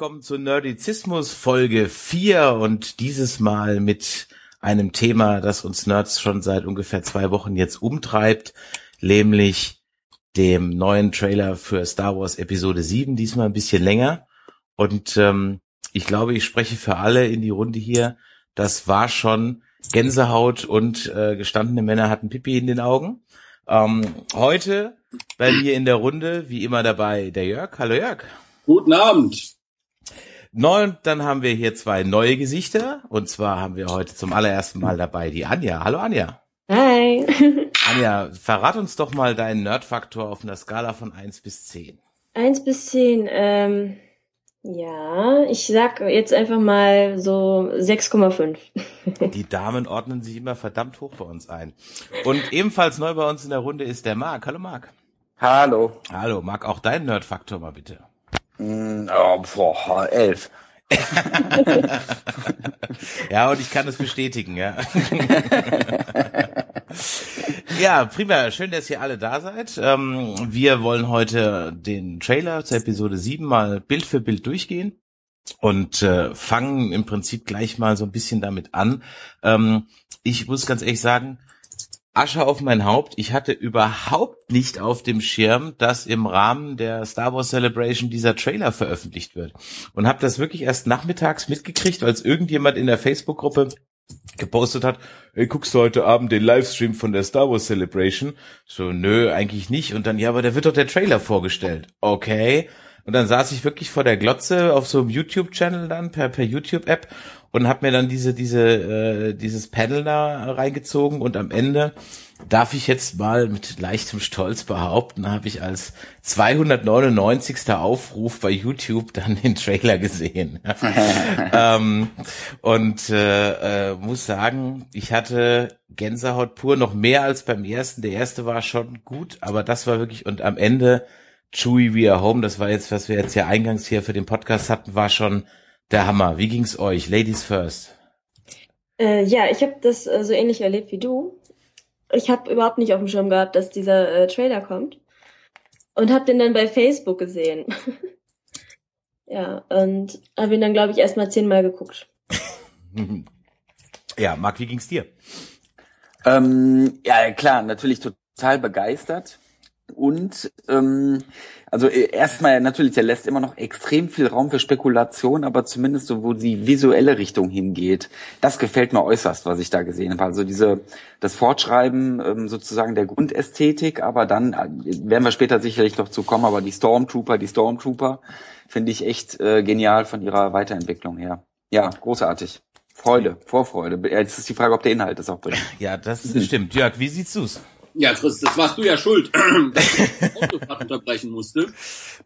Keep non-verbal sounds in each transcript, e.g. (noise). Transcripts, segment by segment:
Willkommen zur Nerdizismus Folge 4 und dieses Mal mit einem Thema, das uns Nerds schon seit ungefähr zwei Wochen jetzt umtreibt, nämlich dem neuen Trailer für Star Wars Episode 7, diesmal ein bisschen länger. Und ähm, ich glaube, ich spreche für alle in die Runde hier. Das war schon Gänsehaut und äh, gestandene Männer hatten Pipi in den Augen. Ähm, heute bei mir in der Runde, wie immer dabei, der Jörg. Hallo Jörg. Guten Abend. Neu, und dann haben wir hier zwei neue Gesichter. Und zwar haben wir heute zum allerersten Mal dabei die Anja. Hallo Anja. Hi. (laughs) Anja, verrat uns doch mal deinen Nerdfaktor auf einer Skala von eins bis zehn. Eins bis zehn. Ähm, ja, ich sag jetzt einfach mal so 6,5. (laughs) Die Damen ordnen sich immer verdammt hoch bei uns ein. Und ebenfalls neu bei uns in der Runde ist der Marc. Hallo Marc. Hallo. Hallo, Marc, auch deinen Nerdfaktor mal bitte. Oh, boah, elf. (laughs) ja, und ich kann es bestätigen, ja. (laughs) ja, prima. Schön, dass ihr alle da seid. Ähm, wir wollen heute den Trailer zur Episode 7 mal Bild für Bild durchgehen und äh, fangen im Prinzip gleich mal so ein bisschen damit an. Ähm, ich muss ganz ehrlich sagen, Asche auf mein Haupt. Ich hatte überhaupt nicht auf dem Schirm, dass im Rahmen der Star Wars Celebration dieser Trailer veröffentlicht wird. Und habe das wirklich erst nachmittags mitgekriegt, als irgendjemand in der Facebook-Gruppe gepostet hat, ey, guckst du heute Abend den Livestream von der Star Wars Celebration? So, nö, eigentlich nicht. Und dann, ja, aber da wird doch der Trailer vorgestellt. Okay. Und dann saß ich wirklich vor der Glotze auf so einem YouTube-Channel dann, per, per YouTube-App und habe mir dann diese, diese, äh, dieses Panel da reingezogen und am Ende darf ich jetzt mal mit leichtem Stolz behaupten, habe ich als 299. Aufruf bei YouTube dann den Trailer gesehen. (laughs) ähm, und äh, äh, muss sagen, ich hatte Gänsehaut pur, noch mehr als beim ersten. Der erste war schon gut, aber das war wirklich, und am Ende Chewie We Are Home, das war jetzt, was wir jetzt ja eingangs hier für den Podcast hatten, war schon der Hammer. Wie ging's euch? Ladies first. Äh, ja, ich habe das äh, so ähnlich erlebt wie du. Ich habe überhaupt nicht auf dem Schirm gehabt, dass dieser äh, Trailer kommt. Und habe den dann bei Facebook gesehen. (laughs) ja, und habe ihn dann, glaube ich, erst mal zehnmal geguckt. (laughs) ja, Marc, wie ging's dir? Ähm, ja, klar, natürlich total begeistert. Und ähm, also äh, erstmal natürlich, der lässt immer noch extrem viel Raum für Spekulation, aber zumindest so, wo die visuelle Richtung hingeht, das gefällt mir äußerst, was ich da gesehen habe. Also diese das Fortschreiben ähm, sozusagen der Grundästhetik, aber dann äh, werden wir später sicherlich noch zu kommen, aber die Stormtrooper, die Stormtrooper finde ich echt äh, genial von ihrer Weiterentwicklung her. Ja, großartig. Freude, Vorfreude. Jetzt ist die Frage, ob der Inhalt das auch bringt. Ja, das stimmt. Jörg, wie siehst du's? Ja, Chris, das warst du ja schuld, (clears throat) dass ich die (laughs) Autofahrt unterbrechen musste.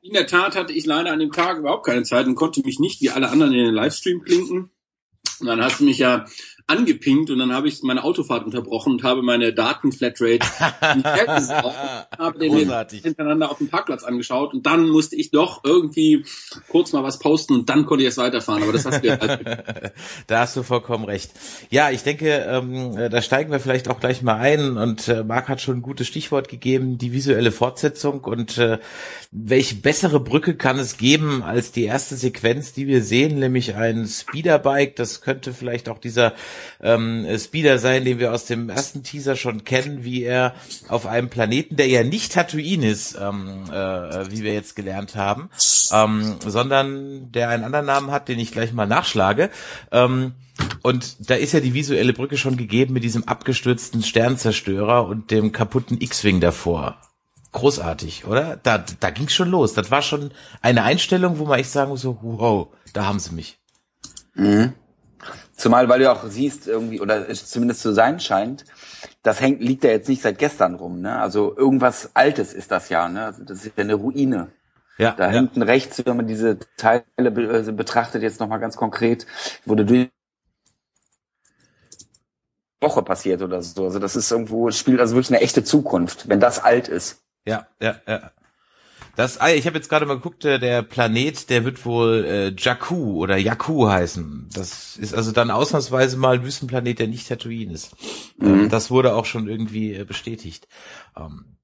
In der Tat hatte ich leider an dem Tag überhaupt keine Zeit und konnte mich nicht wie alle anderen in den Livestream klinken. Und dann hast du mich ja angepinkt und dann habe ich meine Autofahrt unterbrochen und habe meine Datenflatrate (laughs) habe den hintereinander auf dem Parkplatz angeschaut und dann musste ich doch irgendwie kurz mal was posten und dann konnte ich es weiterfahren. Aber das hast du ja (laughs) Da hast du vollkommen recht. Ja, ich denke, ähm, da steigen wir vielleicht auch gleich mal ein und äh, Marc hat schon ein gutes Stichwort gegeben, die visuelle Fortsetzung und äh, welche bessere Brücke kann es geben als die erste Sequenz, die wir sehen, nämlich ein Speederbike, das könnte vielleicht auch dieser ähm, Speeder sein, den wir aus dem ersten Teaser schon kennen, wie er auf einem Planeten, der ja nicht Tatooine ist, ähm, äh, wie wir jetzt gelernt haben, ähm, sondern der einen anderen Namen hat, den ich gleich mal nachschlage. Ähm, und da ist ja die visuelle Brücke schon gegeben mit diesem abgestürzten Sternzerstörer und dem kaputten X-Wing davor. Großartig, oder? Da, da ging's schon los. Das war schon eine Einstellung, wo man echt sagen muss, so, wow, da haben sie mich. Mhm. Zumal, weil du auch siehst irgendwie, oder es zumindest zu sein scheint, das hängt, liegt ja jetzt nicht seit gestern rum, ne? Also irgendwas Altes ist das ja, ne? Also das ist ja eine Ruine. Ja, da ja. hinten rechts, wenn man diese Teile be betrachtet, jetzt nochmal ganz konkret, wurde durch Woche passiert oder so. Also das ist irgendwo, spielt also wirklich eine echte Zukunft, wenn das alt ist. Ja, ja, ja. Das, ah, ich habe jetzt gerade mal geguckt, äh, der Planet, der wird wohl äh, Jakku oder Jakku heißen. Das ist also dann ausnahmsweise mal ein Wüstenplanet, der nicht Tatooine ist. Ähm, mhm. Das wurde auch schon irgendwie äh, bestätigt. Ähm,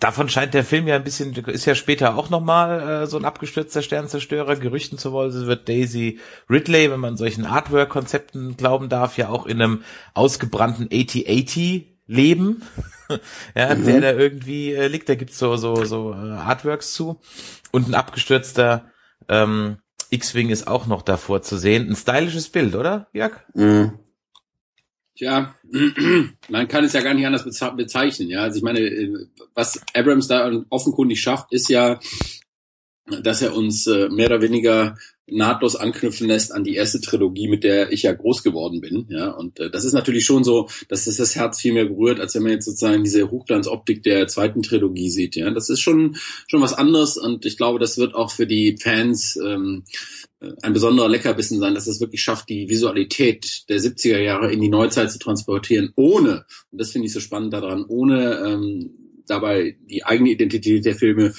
Davon scheint der Film ja ein bisschen, ist ja später auch nochmal äh, so ein abgestürzter Sternzerstörer. Gerüchten zufolge wird Daisy Ridley, wenn man solchen Artwork-Konzepten glauben darf, ja auch in einem ausgebrannten 8080 leben. Ja, mhm. der da irgendwie äh, liegt. Da gibt's so, so, so äh, Artworks zu. Und ein abgestürzter ähm, X-Wing ist auch noch davor zu sehen. Ein stylisches Bild, oder, Jörg? Mhm. Tja, (clears throat) man kann es ja gar nicht anders bezeichnen. Ja, also ich meine, äh, was Abrams da offenkundig schafft, ist ja, dass er uns äh, mehr oder weniger nahtlos anknüpfen lässt an die erste Trilogie, mit der ich ja groß geworden bin. Ja, und äh, das ist natürlich schon so, dass das das Herz viel mehr berührt, als wenn man jetzt sozusagen diese Hochglanzoptik der zweiten Trilogie sieht. Ja, das ist schon schon was anderes und ich glaube, das wird auch für die Fans ähm, ein besonderer Leckerbissen sein, dass es wirklich schafft, die Visualität der 70er Jahre in die Neuzeit zu transportieren, ohne, und das finde ich so spannend daran, ohne ähm, dabei die eigene Identität der Filme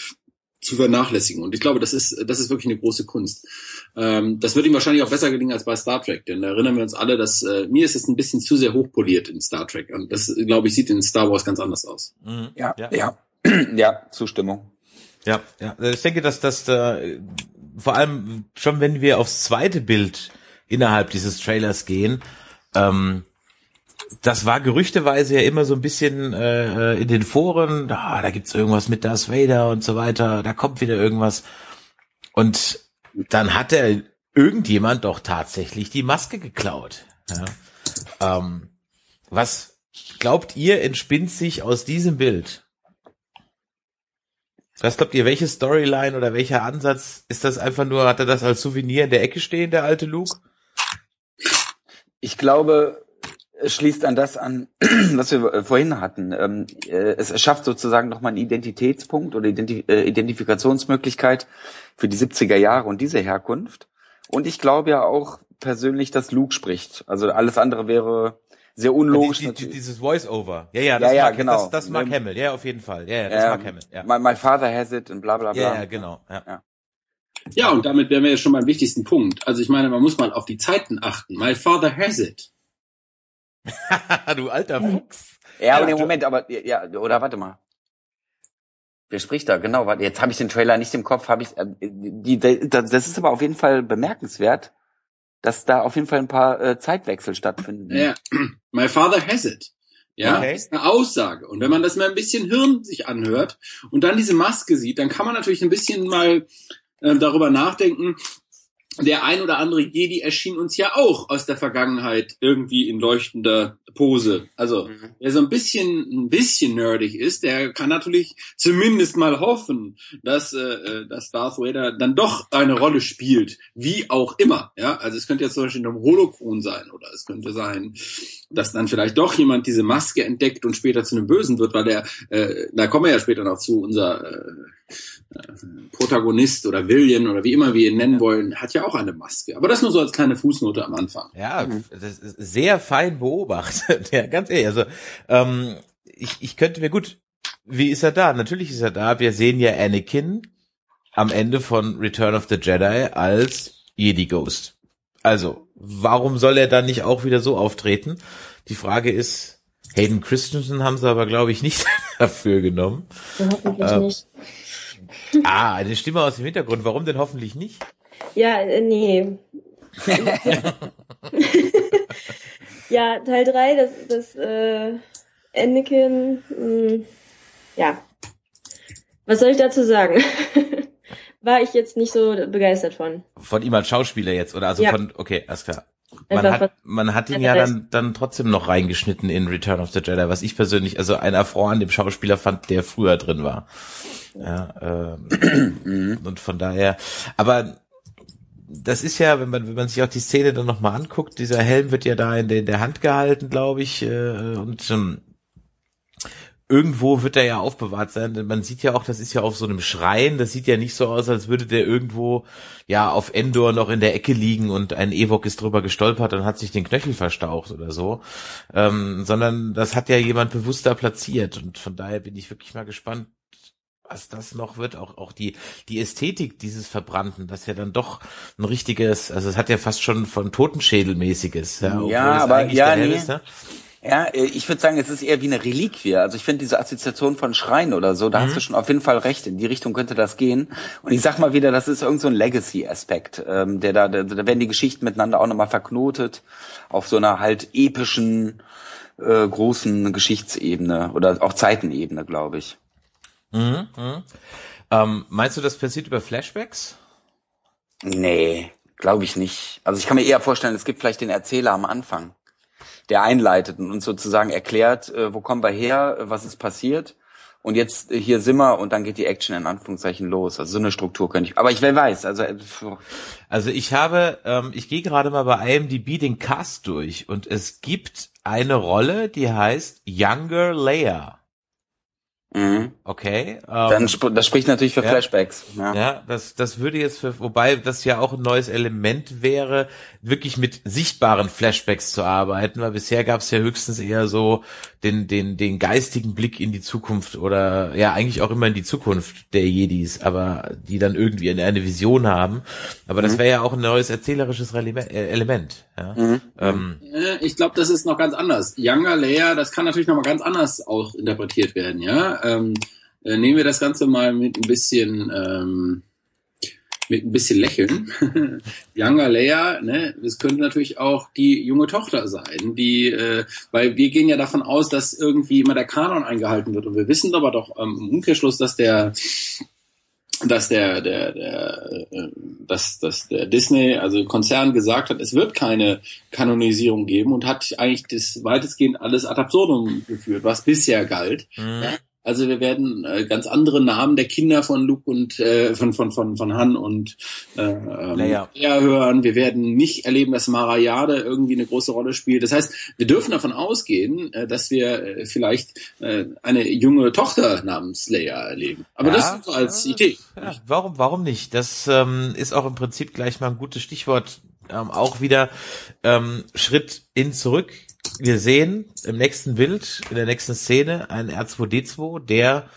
zu vernachlässigen. Und ich glaube, das ist, das ist wirklich eine große Kunst. Ähm, das wird ihm wahrscheinlich auch besser gelingen als bei Star Trek, denn da erinnern wir uns alle, dass äh, mir ist es ein bisschen zu sehr hochpoliert in Star Trek. Und das, glaube ich, sieht in Star Wars ganz anders aus. Mhm. Ja, ja, ja, (clears throat) ja, Zustimmung. Ja, ja. Ich denke, dass das äh, vor allem schon, wenn wir aufs zweite Bild innerhalb dieses Trailers gehen, ähm, das war gerüchteweise ja immer so ein bisschen äh, in den Foren, ah, da gibt's irgendwas mit Darth Vader und so weiter, da kommt wieder irgendwas. Und dann hat er irgendjemand doch tatsächlich die Maske geklaut. Ja. Ähm, was glaubt ihr, entspinnt sich aus diesem Bild? Was glaubt ihr, welche Storyline oder welcher Ansatz ist das einfach nur, hat er das als Souvenir in der Ecke stehen, der alte Luke? Ich glaube, schließt an das an, (clears throat) was wir äh, vorhin hatten. Ähm, äh, es schafft sozusagen nochmal einen Identitätspunkt oder äh, Identifikationsmöglichkeit für die 70er Jahre und diese Herkunft. Und ich glaube ja auch persönlich, dass Luke spricht. Also alles andere wäre sehr unlogisch. Die, die, dieses Voice-Over. Ja, ja, das, ja, ja, mag, genau. das, das mag Hamill. Ja, auf jeden Fall. Ja, ja das ja, mag Hamill. Ja. My, my father has it und bla bla bla. Ja, ja genau. Ja. ja. Ja, und damit wären wir ja schon beim wichtigsten Punkt. Also ich meine, man muss mal auf die Zeiten achten. My father has it. (laughs) du alter Fuchs. Ja, aber ja, Moment, aber ja, oder warte mal. Wer spricht da? Genau, warte, jetzt habe ich den Trailer nicht im Kopf, habe ich äh, die, die das ist aber auf jeden Fall bemerkenswert, dass da auf jeden Fall ein paar äh, Zeitwechsel stattfinden. Ja, (clears throat) my father has it. Ja, okay. ist eine Aussage. Und wenn man das mal ein bisschen Hirn sich anhört und dann diese Maske sieht, dann kann man natürlich ein bisschen mal äh, darüber nachdenken, der ein oder andere Jedi erschien uns ja auch aus der Vergangenheit irgendwie in leuchtender Pose. Also, mhm. wer so ein bisschen, ein bisschen nerdig ist, der kann natürlich zumindest mal hoffen, dass, äh, äh, dass Darth Vader dann doch eine Rolle spielt. Wie auch immer. Ja, also es könnte ja zum Beispiel ein Holokron sein oder es könnte sein, dass dann vielleicht doch jemand diese Maske entdeckt und später zu einem Bösen wird, weil der, äh, da kommen wir ja später noch zu, unser äh, Protagonist oder William oder wie immer wir ihn nennen wollen, hat ja auch eine Maske. Aber das nur so als kleine Fußnote am Anfang. Ja, das ist sehr fein beobachtet. (laughs) ja, ganz ehrlich. Also ähm, ich, ich könnte mir gut, wie ist er da? Natürlich ist er da. Wir sehen ja Anakin am Ende von Return of the Jedi als Jedi Ghost. Also, warum soll er dann nicht auch wieder so auftreten? Die Frage ist, Hayden Christensen haben sie aber, glaube ich, nicht (laughs) dafür genommen. hoffentlich ähm, nicht. Ah, eine Stimme aus dem Hintergrund. Warum denn hoffentlich nicht? Ja, äh, nee. (laughs) ja, Teil 3, das, das äh, Anakin, mh, hm, ja. Was soll ich dazu sagen? (laughs) War ich jetzt nicht so begeistert von. Von ihm als Schauspieler jetzt, oder? Also ja. von, okay, alles klar. Man hat, man hat ihn ja dann, dann trotzdem noch reingeschnitten in Return of the Jedi, was ich persönlich, also ein Affront an dem Schauspieler fand, der früher drin war. Ja, ähm, (clears throat) und von daher, aber das ist ja, wenn man, wenn man sich auch die Szene dann nochmal anguckt, dieser Helm wird ja da in der, in der Hand gehalten, glaube ich, äh, und ähm, irgendwo wird er ja aufbewahrt sein, denn man sieht ja auch, das ist ja auf so einem Schrein, das sieht ja nicht so aus, als würde der irgendwo ja auf Endor noch in der Ecke liegen und ein Ewok ist drüber gestolpert und hat sich den Knöchel verstaucht oder so, ähm, sondern das hat ja jemand bewusst da platziert und von daher bin ich wirklich mal gespannt, was das noch wird, auch, auch die, die Ästhetik dieses Verbrannten, das ja dann doch ein richtiges, also es hat ja fast schon von Totenschädelmäßiges, ja, ja aber ja, nee. Ist, ne? Ja, äh, ich würde sagen, es ist eher wie eine Reliquie. Also ich finde diese Assoziation von Schrein oder so, da mhm. hast du schon auf jeden Fall recht. In die Richtung könnte das gehen. Und ich sag mal wieder, das ist irgend so ein Legacy-Aspekt, ähm, der da, da, da werden die Geschichten miteinander auch nochmal verknotet auf so einer halt epischen äh, großen Geschichtsebene oder auch Zeitenebene, glaube ich. Mhm, mh. ähm, meinst du, das passiert über Flashbacks? Nee, glaube ich nicht. Also ich kann mir eher vorstellen, es gibt vielleicht den Erzähler am Anfang, der einleitet und uns sozusagen erklärt, äh, wo kommen wir her, was ist passiert. Und jetzt äh, hier sind wir und dann geht die Action in Anführungszeichen los. Also so eine Struktur könnte ich. Aber ich wer weiß. Also äh, also ich habe, ähm, ich gehe gerade mal bei IMDb den Cast durch und es gibt eine Rolle, die heißt Younger Leia. Mhm. Okay. Ähm, Dann sp das spricht natürlich für ja, Flashbacks. Ja. ja, das das würde jetzt für wobei das ja auch ein neues Element wäre, wirklich mit sichtbaren Flashbacks zu arbeiten, weil bisher gab es ja höchstens eher so den den den geistigen Blick in die Zukunft oder ja eigentlich auch immer in die Zukunft der Jedis, aber die dann irgendwie eine, eine Vision haben. Aber das mhm. wäre ja auch ein neues erzählerisches äh, Element. Ja? Mhm. Ähm, ich glaube, das ist noch ganz anders. Younger Leia, das kann natürlich noch mal ganz anders auch interpretiert werden, ja ähm, äh, nehmen wir das Ganze mal mit ein bisschen ähm, mit ein bisschen Lächeln. (laughs) Younger Leia, ne, das könnte natürlich auch die junge Tochter sein, die, äh, weil wir gehen ja davon aus, dass irgendwie immer der Kanon eingehalten wird und wir wissen aber doch ähm, im Umkehrschluss, dass der dass der, der, der, äh, dass, dass der Disney, also Konzern gesagt hat, es wird keine Kanonisierung geben und hat eigentlich das weitestgehend alles ad absurdum geführt, was bisher galt. Mhm. Also wir werden äh, ganz andere Namen der Kinder von Luke und äh, von von von von Han und äh, ähm, Leia. hören. Wir werden nicht erleben, dass Marayade irgendwie eine große Rolle spielt. Das heißt, wir dürfen davon ausgehen, äh, dass wir äh, vielleicht äh, eine junge Tochter namens Leia erleben. Aber ja, das ist so als ja, Idee. Ja, warum warum nicht? Das ähm, ist auch im Prinzip gleich mal ein gutes Stichwort. Ähm, auch wieder ähm, Schritt in zurück wir sehen im nächsten Bild, in der nächsten Szene, einen R2D2, der,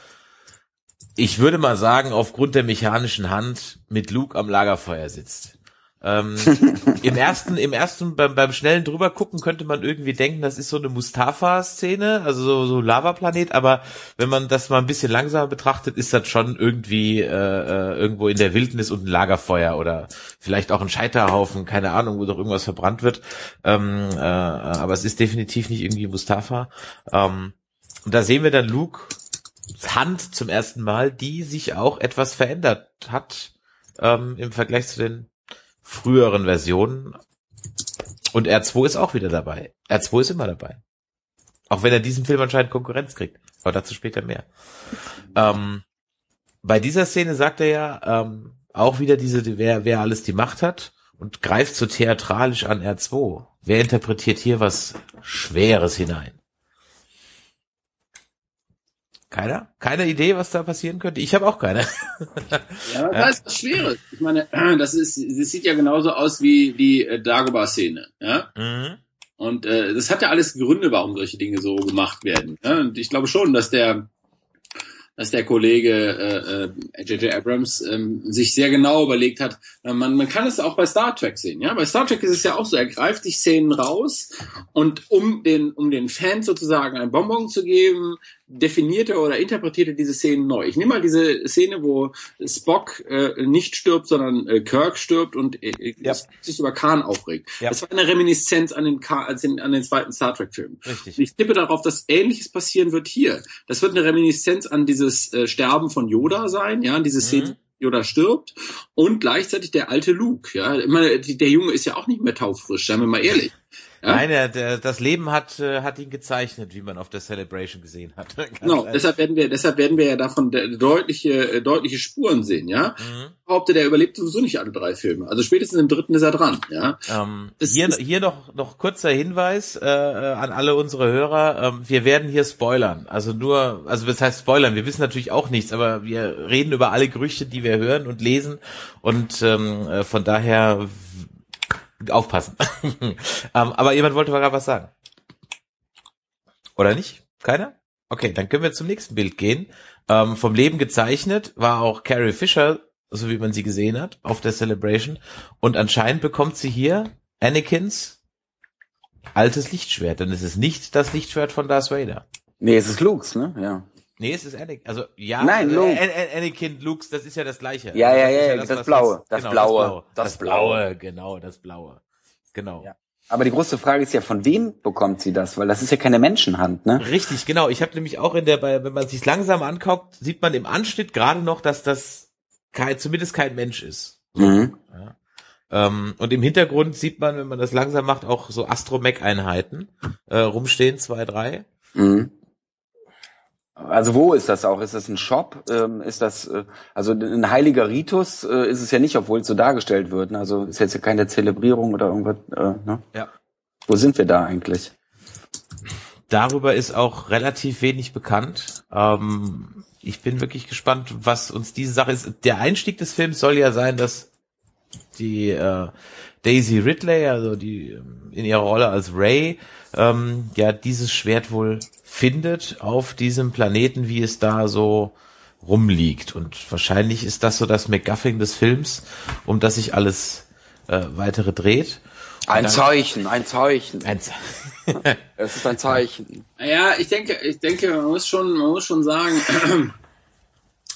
ich würde mal sagen, aufgrund der mechanischen Hand mit Luke am Lagerfeuer sitzt. Ähm, (laughs) Im ersten, im ersten, beim, beim schnellen drüber gucken könnte man irgendwie denken, das ist so eine Mustafa-Szene, also so, so Lavaplanet, aber wenn man das mal ein bisschen langsamer betrachtet, ist das schon irgendwie äh, äh, irgendwo in der Wildnis und ein Lagerfeuer oder vielleicht auch ein Scheiterhaufen, keine Ahnung, wo doch irgendwas verbrannt wird. Ähm, äh, aber es ist definitiv nicht irgendwie Mustafa. Ähm, und da sehen wir dann Luke Hand zum ersten Mal, die sich auch etwas verändert hat ähm, im Vergleich zu den früheren Versionen. Und R2 ist auch wieder dabei. R2 ist immer dabei. Auch wenn er diesem Film anscheinend Konkurrenz kriegt. Aber dazu später mehr. Ähm, bei dieser Szene sagt er ja ähm, auch wieder diese, wer, wer alles die Macht hat und greift so theatralisch an R2. Wer interpretiert hier was Schweres hinein? Keiner? Keine Idee, was da passieren könnte? Ich habe auch keine. ja, aber (laughs) das ist Schweres. Ich meine, (clears throat) das ist, das sieht ja genauso aus wie die äh, Dagobah-Szene, ja. Mhm. Und äh, das hat ja alles Gründe, warum solche Dinge so gemacht werden. Ja? Und ich glaube schon, dass der dass der Kollege J.J. Äh, äh, Abrams ähm, sich sehr genau überlegt hat. Äh, man, man kann es auch bei Star Trek sehen. Ja, bei Star Trek ist es ja auch so. Er greift sich Szenen raus und um den um den Fans sozusagen ein Bonbon zu geben, definierte oder interpretierte diese Szenen neu. Ich nehme mal diese Szene, wo Spock äh, nicht stirbt, sondern äh, Kirk stirbt und äh, ja. sich über Khan aufregt. Ja. Das war eine Reminiszenz an den, Ka an den, zweiten Star Trek Film. Richtig. Ich tippe darauf, dass Ähnliches passieren wird hier. Das wird eine Reminiszenz an dieses äh, Sterben von Yoda sein, ja, an diese Szene. Mhm. Yoda stirbt und gleichzeitig der alte Luke, ja, immer der Junge ist ja auch nicht mehr taufrisch, seien wir mal ehrlich. Ja? Nein, der, der, das Leben hat, äh, hat ihn gezeichnet, wie man auf der Celebration gesehen hat. (laughs) genau, deshalb werden wir, deshalb werden wir ja davon deutliche, äh, deutliche Spuren sehen, ja. Mhm. Behaupte, der überlebt sowieso nicht alle drei Filme. Also spätestens im dritten ist er dran, ja. Ähm, hier, hier noch, noch kurzer Hinweis äh, äh, an alle unsere Hörer. Ähm, wir werden hier spoilern. Also nur, also was heißt spoilern? Wir wissen natürlich auch nichts, aber wir reden über alle Gerüchte, die wir hören und lesen. Und ähm, äh, von daher aufpassen. (laughs) ähm, aber jemand wollte gerade was sagen. Oder nicht? Keiner? Okay, dann können wir zum nächsten Bild gehen. Ähm, vom Leben gezeichnet war auch Carrie Fisher, so wie man sie gesehen hat, auf der Celebration. Und anscheinend bekommt sie hier Anakins altes Lichtschwert, denn es ist nicht das Lichtschwert von Darth Vader. Nee, es ist Lux, ne? Ja. Nee, es ist Anakin. Also ja, Nein, äh, Luke. An- An- Anakin, Luke, das ist ja das gleiche. Ja, ja, Also ja, ist das was Blaue, jetzt- das genau, Blaue, das Blaue, das das Blaue, genau, das Blaue, genau. Ja. Aber die große Frage ist ja, von wem bekommt sie das? Weil das ist ja keine Menschenhand, ne? Richtig, genau. Ich habe nämlich auch in der, wenn man sich langsam anguckt, sieht man im Anschnitt gerade noch, dass das kein, zumindest kein Mensch ist. Mhm. Ähm, und im Hintergrund sieht man, wenn man das langsam macht, auch so Astromech-Einheiten äh, rumstehen, zwei, drei. Mhm. Also wo ist das auch? Ist das ein Shop? Ähm, ist das äh, also ein heiliger Ritus? Äh, ist es ja nicht, obwohl es so dargestellt wird. Ne? Also ist jetzt ja keine Zelebrierung oder irgendwas. Äh, ne? Ja. Wo sind wir da eigentlich? Darüber ist auch relativ wenig bekannt. Ähm, ich bin wirklich gespannt, was uns diese Sache ist. Der Einstieg des Films soll ja sein, dass die äh, Daisy Ridley, also die ähm, in ihrer Rolle als Ray, ähm, ja dieses Schwert wohl findet auf diesem Planeten, wie es da so rumliegt. Und wahrscheinlich ist das so das MacGuffin des Films, um das sich alles äh, weitere dreht. Ein dann- Zeichen, ein Zeichen. Eins. (laughs) (laughs) Es ist ein Zeichen. Ja, ich denke, ich denke, man muss schon, man muss schon sagen, (clears throat)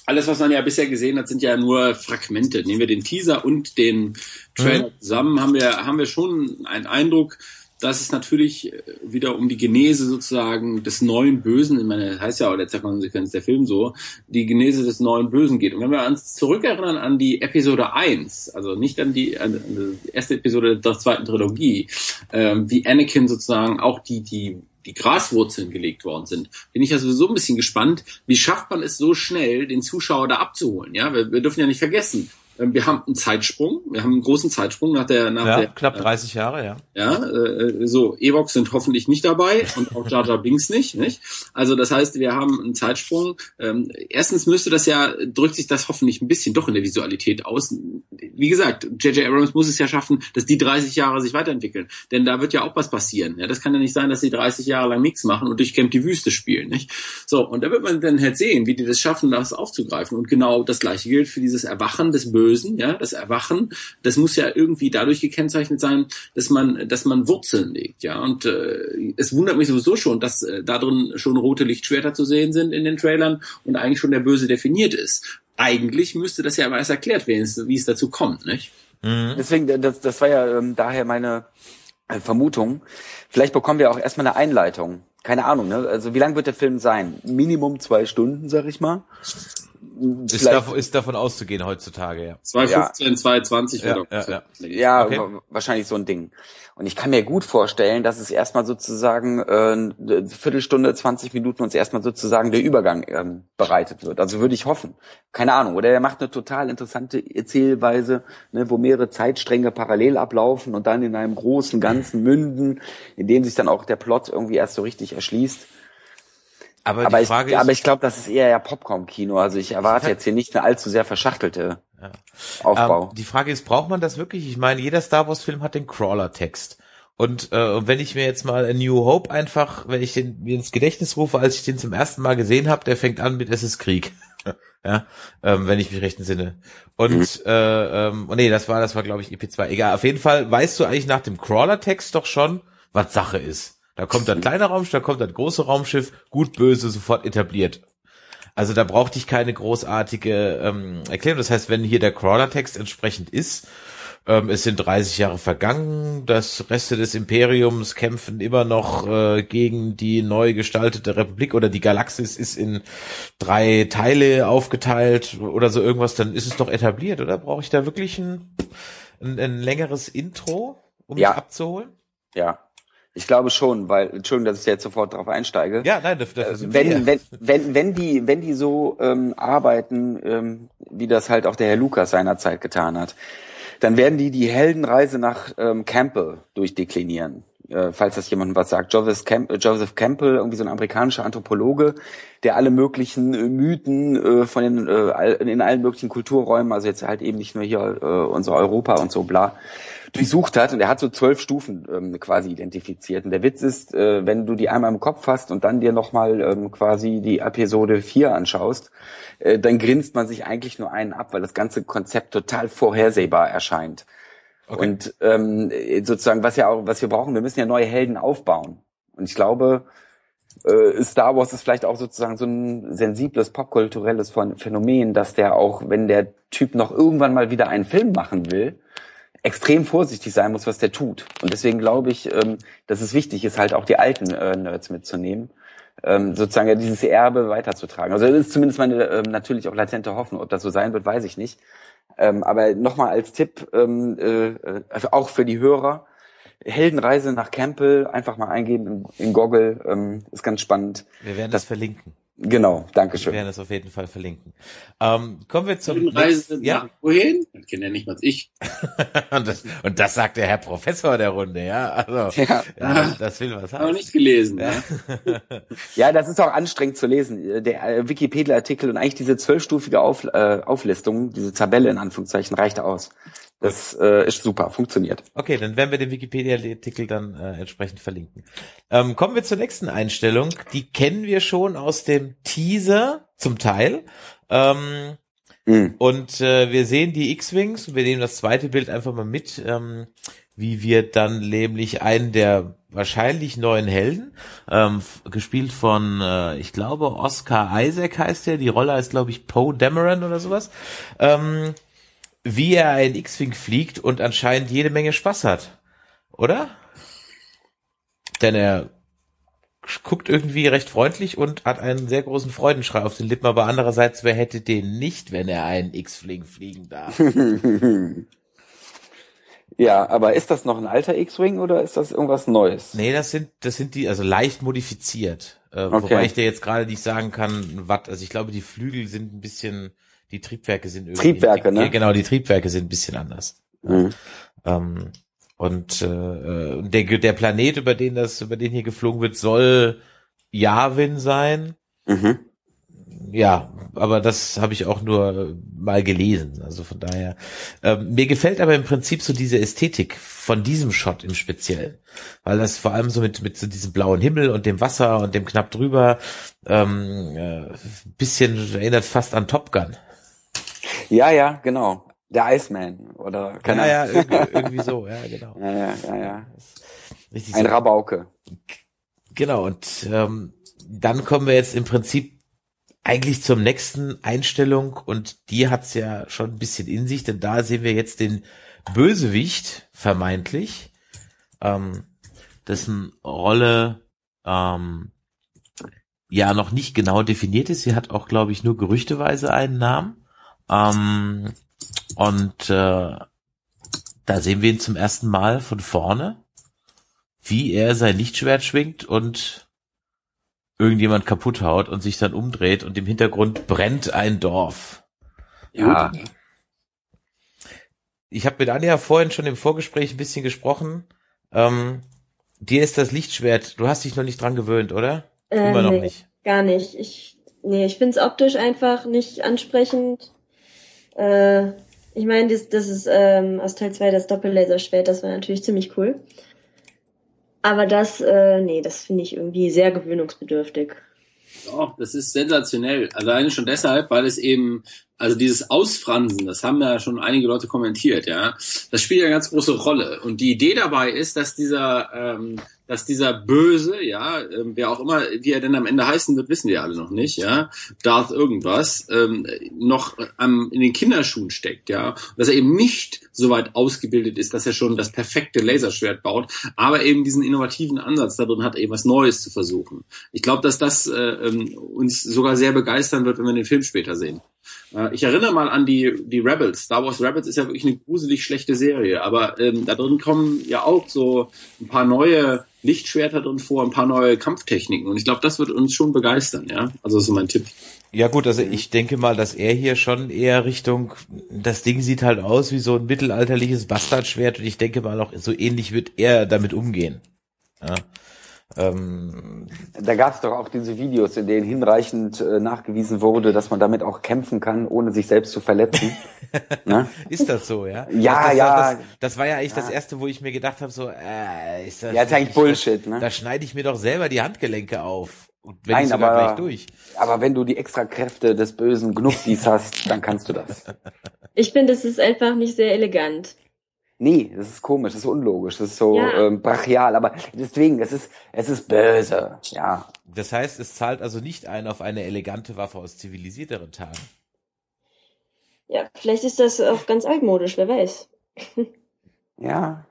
alles, was man ja bisher gesehen hat, sind ja nur Fragmente. Nehmen wir den Teaser und den Trailer zusammen, haben wir, haben wir schon einen Eindruck, dass es natürlich äh, wieder um die Genese sozusagen des neuen Bösen, ich meine, das heißt ja auch der Konsequenz der Film so, die Genese des neuen Bösen geht. Und wenn wir uns zurückerinnern an die Episode 1, also nicht an die, an die erste Episode der zweiten Trilogie, ähm, wie Anakin sozusagen auch die, die die Graswurzeln gelegt worden sind, bin ich ja sowieso ein bisschen gespannt, wie schafft man es so schnell, den Zuschauer da abzuholen. Ja, wir, wir dürfen ja nicht vergessen, wir haben einen Zeitsprung, wir haben einen großen Zeitsprung nach der nach Ja, der knapp 30 Jahre, ja. ja, äh, so, Evox sind hoffentlich nicht dabei und auch Jar Jar Binks nicht, nicht? Also das heißt, wir haben einen Zeitsprung. Ähm, erstens müsste das ja, drückt sich das hoffentlich ein bisschen doch in der Visualität aus. Wie gesagt, J.J. Abrams muss es ja schaffen, dass die 30 Jahre sich weiterentwickeln. Denn da wird ja auch was passieren. Ja, das kann ja nicht sein, dass sie 30 Jahre lang nichts machen und durch Camp die Wüste spielen, nicht? So, und da wird man dann halt sehen, wie die das schaffen, das aufzugreifen. Und genau das gleiche gilt für dieses Erwachen des Bösen, ja, das Erwachen, das muss ja irgendwie dadurch gekennzeichnet sein, dass man, dass man Wurzeln legt, ja. Und äh, es wundert mich sowieso schon, dass äh, da drin schon rote Lichtschwerter zu sehen sind in den Trailern und eigentlich schon der Böse definiert ist. Eigentlich müsste das ja aber erst erklärt werden, wie es dazu kommt, nicht? Mhm. Deswegen, das, das war ja ähm, daher meine äh, Vermutung. Vielleicht bekommen wir auch erstmal eine Einleitung. Keine Ahnung, ne? Also wie lang wird der Film sein? Minimum zwei Stunden, sag ich mal. Ist, davon, ist davon auszugehen heutzutage, ja. 215, 220 Ja, wird auch- ja, Ja, Okay. wa- wahrscheinlich so ein Ding. Und ich kann mir gut vorstellen, dass es erstmal sozusagen äh, eine Viertelstunde, 20 Minuten uns erstmal sozusagen der Übergang ähm, bereitet wird. Also würde ich hoffen. Keine Ahnung. Oder er macht eine total interessante Erzählweise, ne, wo mehrere Zeitstränge parallel ablaufen und dann in einem großen Ganzen münden, in dem sich dann auch der Plot irgendwie erst so richtig erschließt. Aber, Aber die ich, Frage aber ist, ich glaube, das ist eher ja Popcorn-Kino. Also ich erwarte jetzt hier nicht eine allzu sehr verschachtelte (laughs) Aufbau. ähm, die Frage ist, braucht man das wirklich? Ich meine, jeder Star Wars Film hat den Crawler-Text. Und äh, wenn ich mir jetzt mal A New Hope einfach, wenn ich den mir ins Gedächtnis rufe, als ich den zum ersten Mal gesehen habe, der fängt an mit Es ist Krieg. (laughs) ja, ähm, wenn ich mich recht entsinne. Und äh, ähm, oh nee, das war, das war glaube ich EP2. Egal, auf jeden Fall weißt du eigentlich nach dem Crawler-Text doch schon, was Sache ist. Da kommt ein kleiner Raumschiff, da kommt ein großes Raumschiff, gut, böse, sofort etabliert. Also da brauchte ich keine großartige ähm, Erklärung. Das heißt, wenn hier der Crawler-Text entsprechend ist, ähm, es sind 30 Jahre vergangen, das Reste des Imperiums kämpfen immer noch äh, gegen die neu gestaltete Republik oder die Galaxis ist in drei Teile aufgeteilt oder so irgendwas, dann ist es doch etabliert, oder? Brauche ich da wirklich ein, ein, ein längeres Intro, um Ja. mich abzuholen? Ja. Ich glaube schon, weil, Entschuldigung, dass ich jetzt sofort darauf einsteige. Ja, nein, dafür sind wir wenn, hier. wenn, wenn, wenn die, wenn die so ähm, arbeiten, ähm, wie das halt auch der Herr Lukas seinerzeit getan hat, dann werden die die Heldenreise nach ähm, Campbell durchdeklinieren. Äh, falls das jemandem was sagt. Joseph, Camp äh, Joseph Campbell, irgendwie so ein amerikanischer Anthropologe, der alle möglichen äh, Mythen äh, von den, äh, all- in allen möglichen Kulturräumen, also jetzt halt eben nicht nur hier äh, unser Europa und so bla, durchsucht hat und er hat so zwölf Stufen ähm, quasi identifiziert. Und der Witz ist, äh, wenn du die einmal im Kopf hast und dann dir nochmal ähm, quasi die Episode 4 anschaust, äh, dann grinst man sich eigentlich nur einen ab, weil das ganze Konzept total vorhersehbar erscheint. Okay. Und ähm, sozusagen, was ja auch, was wir brauchen, wir müssen ja neue Helden aufbauen. Und ich glaube, äh, Star Wars ist vielleicht auch sozusagen so ein sensibles popkulturelles Phänomen, dass der auch, wenn der Typ noch irgendwann mal wieder einen Film machen will, extrem vorsichtig sein muss, was der tut. Und deswegen glaube ich, ähm, dass es wichtig ist, halt auch die alten äh, Nerds mitzunehmen, ähm, sozusagen ja dieses Erbe weiterzutragen. Also das ist zumindest meine ähm, natürlich auch latente Hoffnung. Ob das so sein wird, weiß ich nicht. Ähm, aber nochmal als Tipp, ähm, äh, also auch für die Hörer, Heldenreise nach Campbell, einfach mal eingeben in, in Goggle, ähm, ist ganz spannend. Wir werden das, das verlinken. Genau, danke schön. Wir werden das auf jeden Fall verlinken. Ähm, kommen wir zum Reise ja. wohin? Das kenne ja nicht mal ich. (laughs) und, das, und das sagt der Herr Professor der Runde, ja. Also (laughs) ja. ja das will was haben. Auch nicht gelesen. Ja. (laughs) ja, das ist auch anstrengend zu lesen. Der äh, Wikipedia-Artikel und eigentlich diese zwölfstufige Auf, äh, Auflistung, diese Tabelle in Anführungszeichen, reicht aus. Das äh, ist super, funktioniert. Okay, dann werden wir den Wikipedia-Artikel dann äh, entsprechend verlinken. Ähm, kommen wir zur nächsten Einstellung. Die kennen wir schon aus dem Teaser zum Teil. Ähm, mhm. Und äh, wir sehen die X-Wings. Wir nehmen das zweite Bild einfach mal mit, ähm, wie wir dann nämlich einen der wahrscheinlich neuen Helden, ähm, gespielt von, äh, ich glaube, Oscar Isaac heißt der. Die Rolle heißt, glaube ich, Poe Dameron oder sowas. Ähm, wie er ein X-Wing fliegt und anscheinend jede Menge Spaß hat. Oder? Denn er guckt irgendwie recht freundlich und hat einen sehr großen Freudenschrei auf den Lippen, aber andererseits, wer hätte den nicht, wenn er einen X-Wing fliegen darf? (laughs) ja, aber ist das noch ein alter X-Wing oder ist das irgendwas Neues? Nee, das sind, das sind die, also leicht modifiziert. Äh, okay. Wobei ich dir jetzt gerade nicht sagen kann, was, also ich glaube, die Flügel sind ein bisschen, die Triebwerke sind irgendwie. Triebwerke, die, ne? Genau, die Triebwerke sind ein bisschen anders. Mhm. Ähm, und äh, der, der Planet, über den das, über den hier geflogen wird, soll Yavin sein. Mhm. Ja, aber das habe ich auch nur mal gelesen. Also von daher. Ähm, mir gefällt aber im Prinzip so diese Ästhetik von diesem Shot im Speziellen. Weil das vor allem so mit, mit so diesem blauen Himmel und dem Wasser und dem knapp drüber ähm, äh, bisschen erinnert fast an Top Gun. Ja, ja, genau. Der Iceman oder keine Ja, ja, irgendwie, irgendwie so, ja, genau. (laughs) Ja, ja, ja, ja. Ein so. Rabauke. Genau, und ähm, dann kommen wir jetzt im Prinzip eigentlich zum nächsten Einstellung und die hat's ja schon ein bisschen in sich, denn da sehen wir jetzt den Bösewicht, vermeintlich, ähm, dessen Rolle ähm, ja noch nicht genau definiert ist. Sie hat auch, glaube ich, nur gerüchteweise einen Namen. Ähm, und äh, da sehen wir ihn zum ersten Mal von vorne, wie er sein Lichtschwert schwingt und irgendjemand kaputt haut und sich dann umdreht und im Hintergrund brennt ein Dorf. Ja. Ich habe mit Anja vorhin schon im Vorgespräch ein bisschen gesprochen. Ähm, dir ist das Lichtschwert, du hast dich noch nicht dran gewöhnt, oder? Äh, Immer noch nee, nicht. Gar nicht. Ich, nee, ich finde es optisch einfach nicht ansprechend. Äh, ich meine, das, das ist ähm, aus Teil 2 das Doppellaserschwert, das war natürlich ziemlich cool. Aber das, äh, nee, das finde ich irgendwie sehr gewöhnungsbedürftig. Doch, das ist sensationell. Alleine schon deshalb, weil es eben, also dieses Ausfransen, das haben ja schon einige Leute kommentiert, ja, das spielt ja eine ganz große Rolle. Und die Idee dabei ist, dass dieser ähm, dass dieser Böse, ja, ähm, wer auch immer, wie er denn am Ende heißen wird, wissen wir alle noch nicht, ja, Darth irgendwas, ähm, noch am, in den Kinderschuhen steckt, ja, dass er eben nicht so weit ausgebildet ist, dass er schon das perfekte Laserschwert baut, aber eben diesen innovativen Ansatz darin hat, eben was Neues zu versuchen. Ich glaube, dass das äh, ähm, uns sogar sehr begeistern wird, wenn wir den Film später sehen. Äh, ich erinnere mal an die, die Rebels. Star Wars Rebels ist ja wirklich eine gruselig schlechte Serie, aber ähm, da drin kommen ja auch so ein paar neue Lichtschwerter drin vor, ein paar neue Kampftechniken und ich glaube, das wird uns schon begeistern, ja. Also das ist mein Tipp. Ja gut, also ich denke mal, dass er hier schon eher Richtung, das Ding sieht halt aus wie so ein mittelalterliches Bastardschwert und ich denke mal auch so ähnlich wird er damit umgehen. Ja. Ähm, da gab es doch auch diese Videos, in denen hinreichend äh, nachgewiesen wurde, dass man damit auch kämpfen kann, ohne sich selbst zu verletzen. (laughs) ne? Ist das so, ja? Ja, das, ja. Das, das, war ja eigentlich ja. das erste, wo ich mir gedacht habe, so, äh, ist das. Ja, ist eigentlich Bullshit, ne? Da schneide ich mir doch selber die Handgelenke auf. Und wenn Nein, aber, gleich durch. aber wenn du die Extrakräfte des bösen Gnuftis hast, dann kannst du das. Ich finde, es ist einfach nicht sehr elegant. Nee, das ist komisch, das ist unlogisch, das ist so Ja. ähm, brachial, aber deswegen, es ist, es ist böse, ja. Das heißt, es zahlt also nicht ein auf eine elegante Waffe aus zivilisierteren Tagen. Ja, vielleicht ist das auch ganz altmodisch, wer weiß. Ja.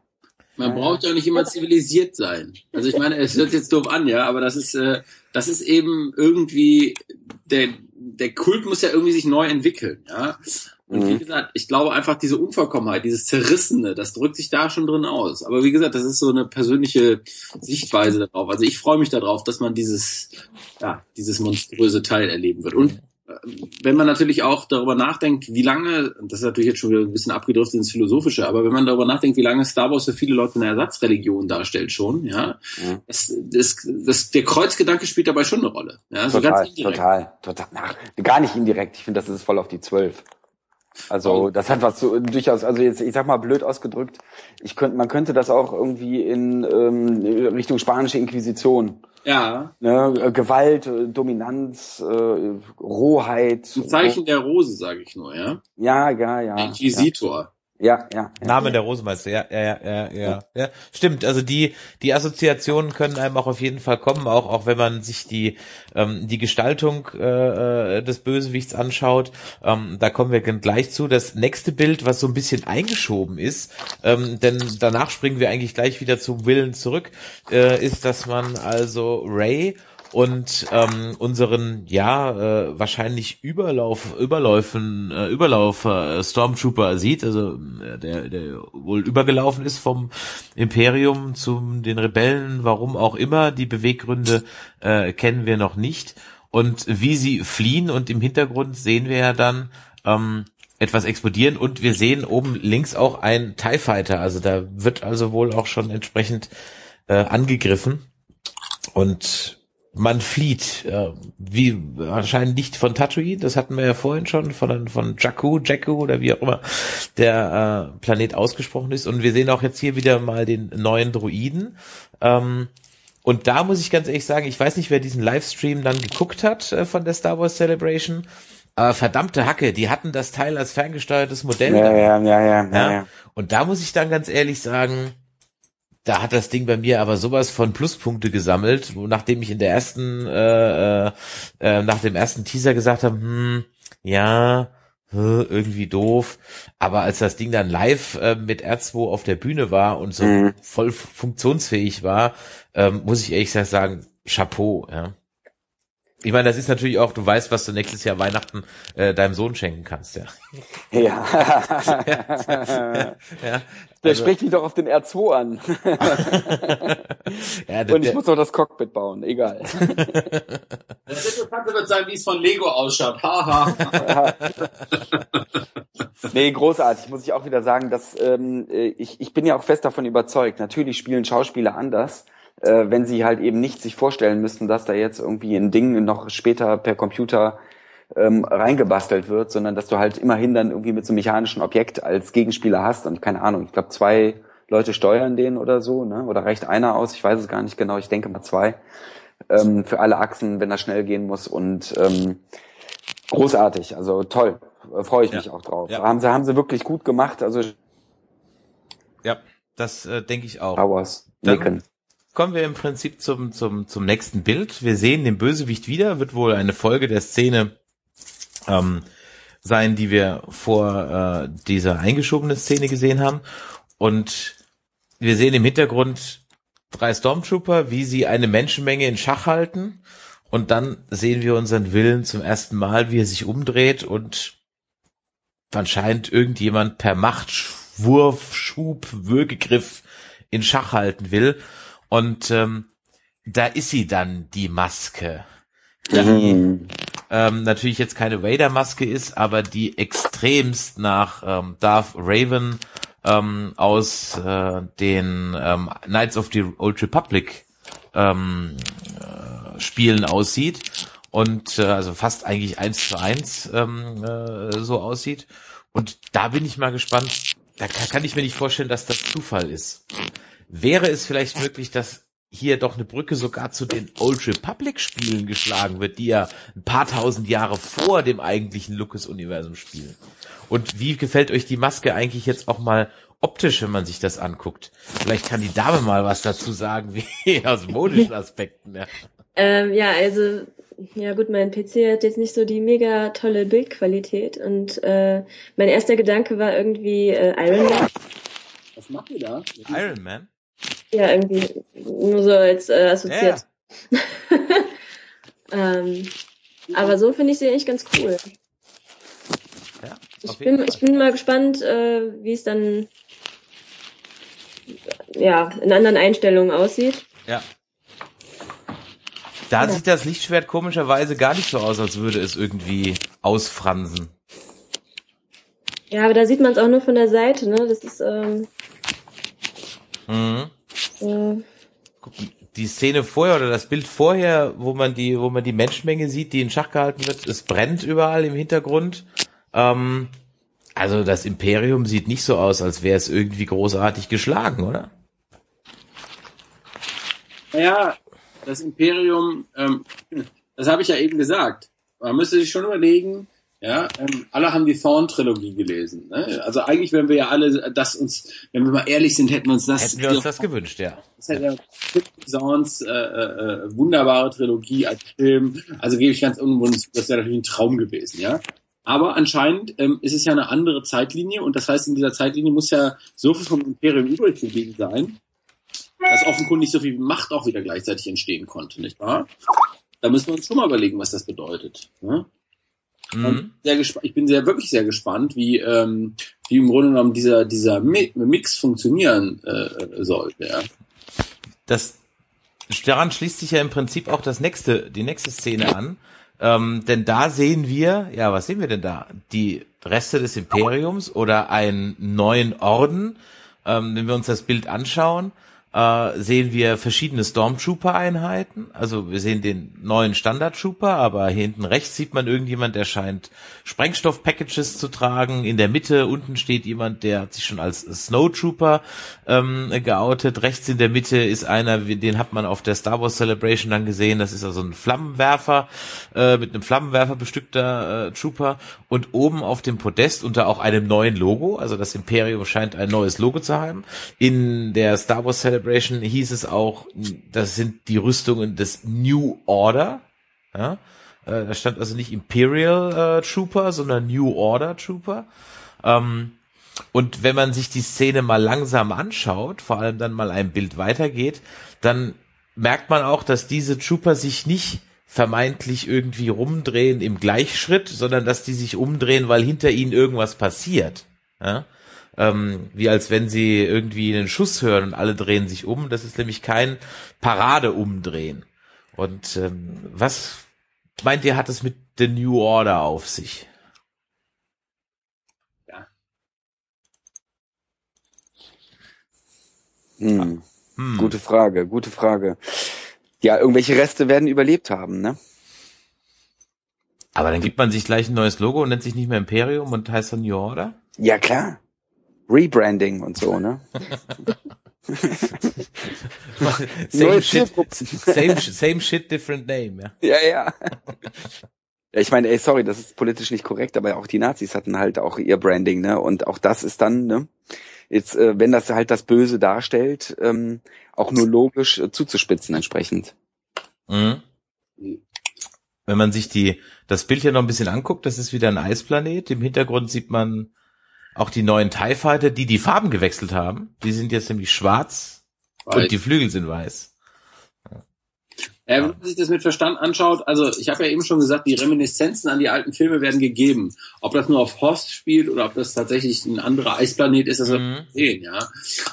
Man Ja, braucht ja auch nicht immer zivilisiert sein. Also ich meine, es hört jetzt doof an, ja, aber das ist, äh, das ist eben irgendwie, der, der Kult muss ja irgendwie sich neu entwickeln, ja. Und wie Mhm. gesagt, ich glaube einfach diese Unvollkommenheit, dieses Zerrissene, das drückt sich da schon drin aus. Aber wie gesagt, das ist so eine persönliche Sichtweise darauf. Also ich freue mich darauf, dass man dieses, ja, dieses monströse Teil erleben wird. Und äh, wenn man natürlich auch darüber nachdenkt, wie lange, das ist natürlich jetzt schon wieder ein bisschen abgedriftet ins Philosophische, aber wenn man darüber nachdenkt, wie lange Star Wars für viele Leute eine Ersatzreligion darstellt schon, ja, Mhm. das, das, das, der Kreuzgedanke spielt dabei schon eine Rolle. Ja, so total, ganz indirekt. total, total. Ach, gar nicht indirekt. Ich finde, das ist voll auf die Zwölf. Also das hat was so durchaus, also jetzt, ich sag mal blöd ausgedrückt, ich könnte, man könnte das auch irgendwie in ähm, Richtung spanische Inquisition, Ja, ne? Äh, Gewalt, äh, Dominanz, äh, Rohheit. ein Zeichen der Rose, sage ich nur, ja. Ja, ja, ja. Inquisitor. Ja, ja. ja. Name der Rose meinst du, ja, ja, ja, ja, ja, ja. Stimmt, also die, die Assoziationen können einem auch auf jeden Fall kommen, auch, auch wenn man sich die, ähm, die Gestaltung äh, äh, des Bösewichts anschaut. Ähm, da kommen wir gleich zu. Das nächste Bild, was so ein bisschen eingeschoben ist, ähm, denn danach springen wir eigentlich gleich wieder zum Willen zurück, äh, ist, dass man also Ray und ähm, unseren ja äh, wahrscheinlich Überlauf Überläufen äh, Überlaufer äh, Stormtrooper sieht, also äh, der der wohl übergelaufen ist vom Imperium zu den Rebellen, warum auch immer, die Beweggründe äh, kennen wir noch nicht. Und wie sie fliehen und im Hintergrund sehen wir ja dann ähm, etwas explodieren und wir sehen oben links auch ein TIE Fighter, also da wird also wohl auch schon entsprechend äh, angegriffen. Und man flieht, äh, wie wahrscheinlich nicht von Tatooine, das hatten wir ja vorhin schon, von, von Jakku, Jakku oder wie auch immer der äh, Planet ausgesprochen ist. Und wir sehen auch jetzt hier wieder mal den neuen Druiden. Ähm, und da muss ich ganz ehrlich sagen, ich weiß nicht, wer diesen Livestream dann geguckt hat äh, von der Star Wars Celebration. Aber verdammte Hacke, die hatten das Teil als ferngesteuertes Modell. Ja, ja, ja, ja, Ja. ja. Und da muss ich dann ganz ehrlich sagen, da hat das Ding bei mir aber sowas von Pluspunkte gesammelt, wo nachdem ich in der ersten, äh, äh, äh, nach dem ersten Teaser gesagt habe, hm, ja, irgendwie doof. Aber als das Ding dann live äh, mit R2 auf der Bühne war und so Mhm. voll funktionsfähig war, ähm, muss ich ehrlich gesagt sagen, Chapeau, ja. Ich meine, das ist natürlich auch, du weißt, was du nächstes Jahr Weihnachten äh, deinem Sohn schenken kannst, ja. Ja. (laughs) ja Der also- spricht mich doch auf den R2 an. (laughs) ja, der, Und ich der, muss doch das Cockpit bauen, egal. (laughs) Das Interessante wird sein, wie es von Lego ausschaut. Haha. Nee, großartig, muss ich auch wieder sagen, dass ähm, äh, ich, ich bin ja auch fest davon überzeugt, natürlich spielen Schauspieler anders, äh, wenn sie halt eben nicht sich vorstellen müssten, dass da jetzt irgendwie ein Ding noch später per Computer ähm, reingebastelt wird, sondern dass du halt immerhin dann irgendwie mit so einem mechanischen Objekt als Gegenspieler hast und keine Ahnung, ich glaube zwei Leute steuern den oder so, ne? Oder reicht einer aus, ich weiß es gar nicht genau, ich denke mal zwei. Ähm, für alle Achsen, wenn das schnell gehen muss und ähm, großartig, also toll, äh, freue ich Ja. mich auch drauf. Ja. Haben sie haben sie wirklich gut gemacht, also ja, das äh, denke ich auch. Wars, Dann- Nicken. Kommen wir im Prinzip zum, zum, zum nächsten Bild. Wir sehen den Bösewicht wieder, wird wohl eine Folge der Szene ähm, sein, die wir vor äh, dieser eingeschobenen Szene gesehen haben. Und wir sehen im Hintergrund drei Stormtrooper, wie sie eine Menschenmenge in Schach halten. Und dann sehen wir unseren Willen zum ersten Mal, wie er sich umdreht und anscheinend irgendjemand per Machtwurf, Schub, Würgegriff in Schach halten will. Und ähm, da ist sie dann, die Maske. Die Mhm. ähm, natürlich jetzt keine Vader-Maske ist, aber die extremst nach ähm, Darth Raven ähm, aus äh, den ähm, Knights of the Old Republic ähm, äh, Spielen aussieht und äh, also fast eigentlich eins zu eins ähm, äh, so aussieht. Und da bin ich mal gespannt. Da kann, kann ich mir nicht vorstellen, dass das Zufall ist. Wäre es vielleicht möglich, dass hier doch eine Brücke sogar zu den Old Republic Spielen geschlagen wird, die ja ein paar tausend Jahre vor dem eigentlichen Lucas-Universum spielen. Und wie gefällt euch die Maske eigentlich jetzt auch mal optisch, wenn man sich das anguckt. Vielleicht kann die Dame mal was dazu sagen, wie (laughs) aus modischen Aspekten. Ja, (laughs) Ähm, ja, also, ja gut, mein PC hat jetzt nicht so die mega tolle Bildqualität und äh, mein erster Gedanke war irgendwie äh, Iron Man. Was macht ihr da? Iron Man? Ja, irgendwie nur so als äh, assoziiert. (laughs) ähm, aber so finde ich sie eigentlich ganz cool. Ja, Ich bin, Fall. ich bin mal gespannt, äh, wie es dann ja in anderen Einstellungen aussieht. Ja. Da Ja. sieht das Lichtschwert komischerweise gar nicht so aus, als würde es irgendwie ausfransen. Ja, aber da sieht man es auch nur von der Seite, ne? Das ist ähm, Mhm. so, Guck, Die Szene vorher oder das Bild vorher, wo man die, wo man die Menschenmenge sieht, die in Schach gehalten wird, es brennt überall im Hintergrund. Ähm, also das Imperium sieht nicht so aus, als wäre es irgendwie großartig geschlagen, oder? Naja, das Imperium, ähm, das habe ich ja eben gesagt. Man müsste sich schon überlegen, ja, ähm, alle haben die Thorn-Trilogie gelesen. Ne? Also eigentlich, wenn wir ja alle das uns, wenn wir mal ehrlich sind, hätten wir uns das, Hätten wir uns das gewünscht, ja. das hätte ja Zorns äh, äh, wunderbare Trilogie als Film. Also gebe ich ganz unwundert, zu, das wäre natürlich ein Traum gewesen, ja. Aber anscheinend ähm, ist es ja eine andere Zeitlinie und das heißt, in dieser Zeitlinie muss ja so viel vom Imperium übrig geblieben sein, dass offenkundig so viel Macht auch wieder gleichzeitig entstehen konnte, nicht wahr? Da müssen wir uns schon mal überlegen, was das bedeutet. Ne? Mhm. Sehr ich bin sehr wirklich sehr gespannt, wie, ähm, wie im Grunde genommen dieser, dieser Mi- Mix funktionieren äh, sollte. Ja. das daran schließt sich ja im Prinzip auch das nächste, die nächste Szene an. Ähm, denn da sehen wir, ja, was sehen wir denn da? Die Reste des Imperiums oder einen neuen Orden. Ähm, wenn wir uns das Bild anschauen, äh, sehen wir verschiedene Stormtrooper-Einheiten. Also wir sehen den neuen Standard-Trooper, aber hinten rechts sieht man irgendjemand, der scheint Sprengstoff-Packages zu tragen. In der Mitte unten steht jemand, der hat sich schon als Snowtrooper ähm, geoutet. Rechts in der Mitte ist einer, den hat man auf der Star Wars Celebration dann gesehen. Das ist also ein Flammenwerfer, äh, mit einem Flammenwerfer bestückter äh, Trooper. Und oben auf dem Podest unter auch einem neuen Logo, also das Imperium scheint ein neues Logo zu haben. In der Star Wars Celebration hieß es auch, das sind die Rüstungen des New Order. Ja? Äh, da stand also nicht Imperial äh, Trooper, sondern New Order Trooper. Ähm, und wenn man sich die Szene mal langsam anschaut, vor allem dann mal ein Bild weitergeht, dann merkt man auch, dass diese Trooper sich nicht vermeintlich irgendwie rumdrehen im Gleichschritt, sondern dass die sich umdrehen, weil hinter ihnen irgendwas passiert. Ja? Ähm, wie als wenn sie irgendwie einen Schuss hören und alle drehen sich um. Das ist nämlich kein Parade-Umdrehen. Und ähm, was meint ihr, hat es mit The New Order auf sich? Hm. Hm. Gute Frage, gute Frage. Ja, irgendwelche Reste werden überlebt haben, ne? Aber dann gibt man sich gleich ein neues Logo und nennt sich nicht mehr Imperium und heißt dann New Order? Ja, klar. Rebranding und so, ne? (laughs) same, shit, same, same shit, different name, ja. Ja, ja. Ja, ich meine, ey, sorry, das ist politisch nicht korrekt, aber auch die Nazis hatten halt auch ihr Branding, ne? Und auch das ist dann, ne? Jetzt, äh, wenn das halt das Böse darstellt, ähm, auch nur logisch äh, zuzuspitzen entsprechend. Mhm. Wenn man sich die, das Bild hier noch ein bisschen anguckt, das ist wieder ein Eisplanet. Im Hintergrund sieht man auch die neuen TIE Fighter, die die Farben gewechselt haben. Die sind jetzt nämlich schwarz Weiß. und die Flügel sind weiß. Ja, wenn man sich das mit Verstand anschaut, also ich habe ja eben schon gesagt, die Reminiszenzen an die alten Filme werden gegeben. Ob das nur auf Host spielt oder ob das tatsächlich ein anderer Eisplanet ist, das Mhm. man sehen, ja.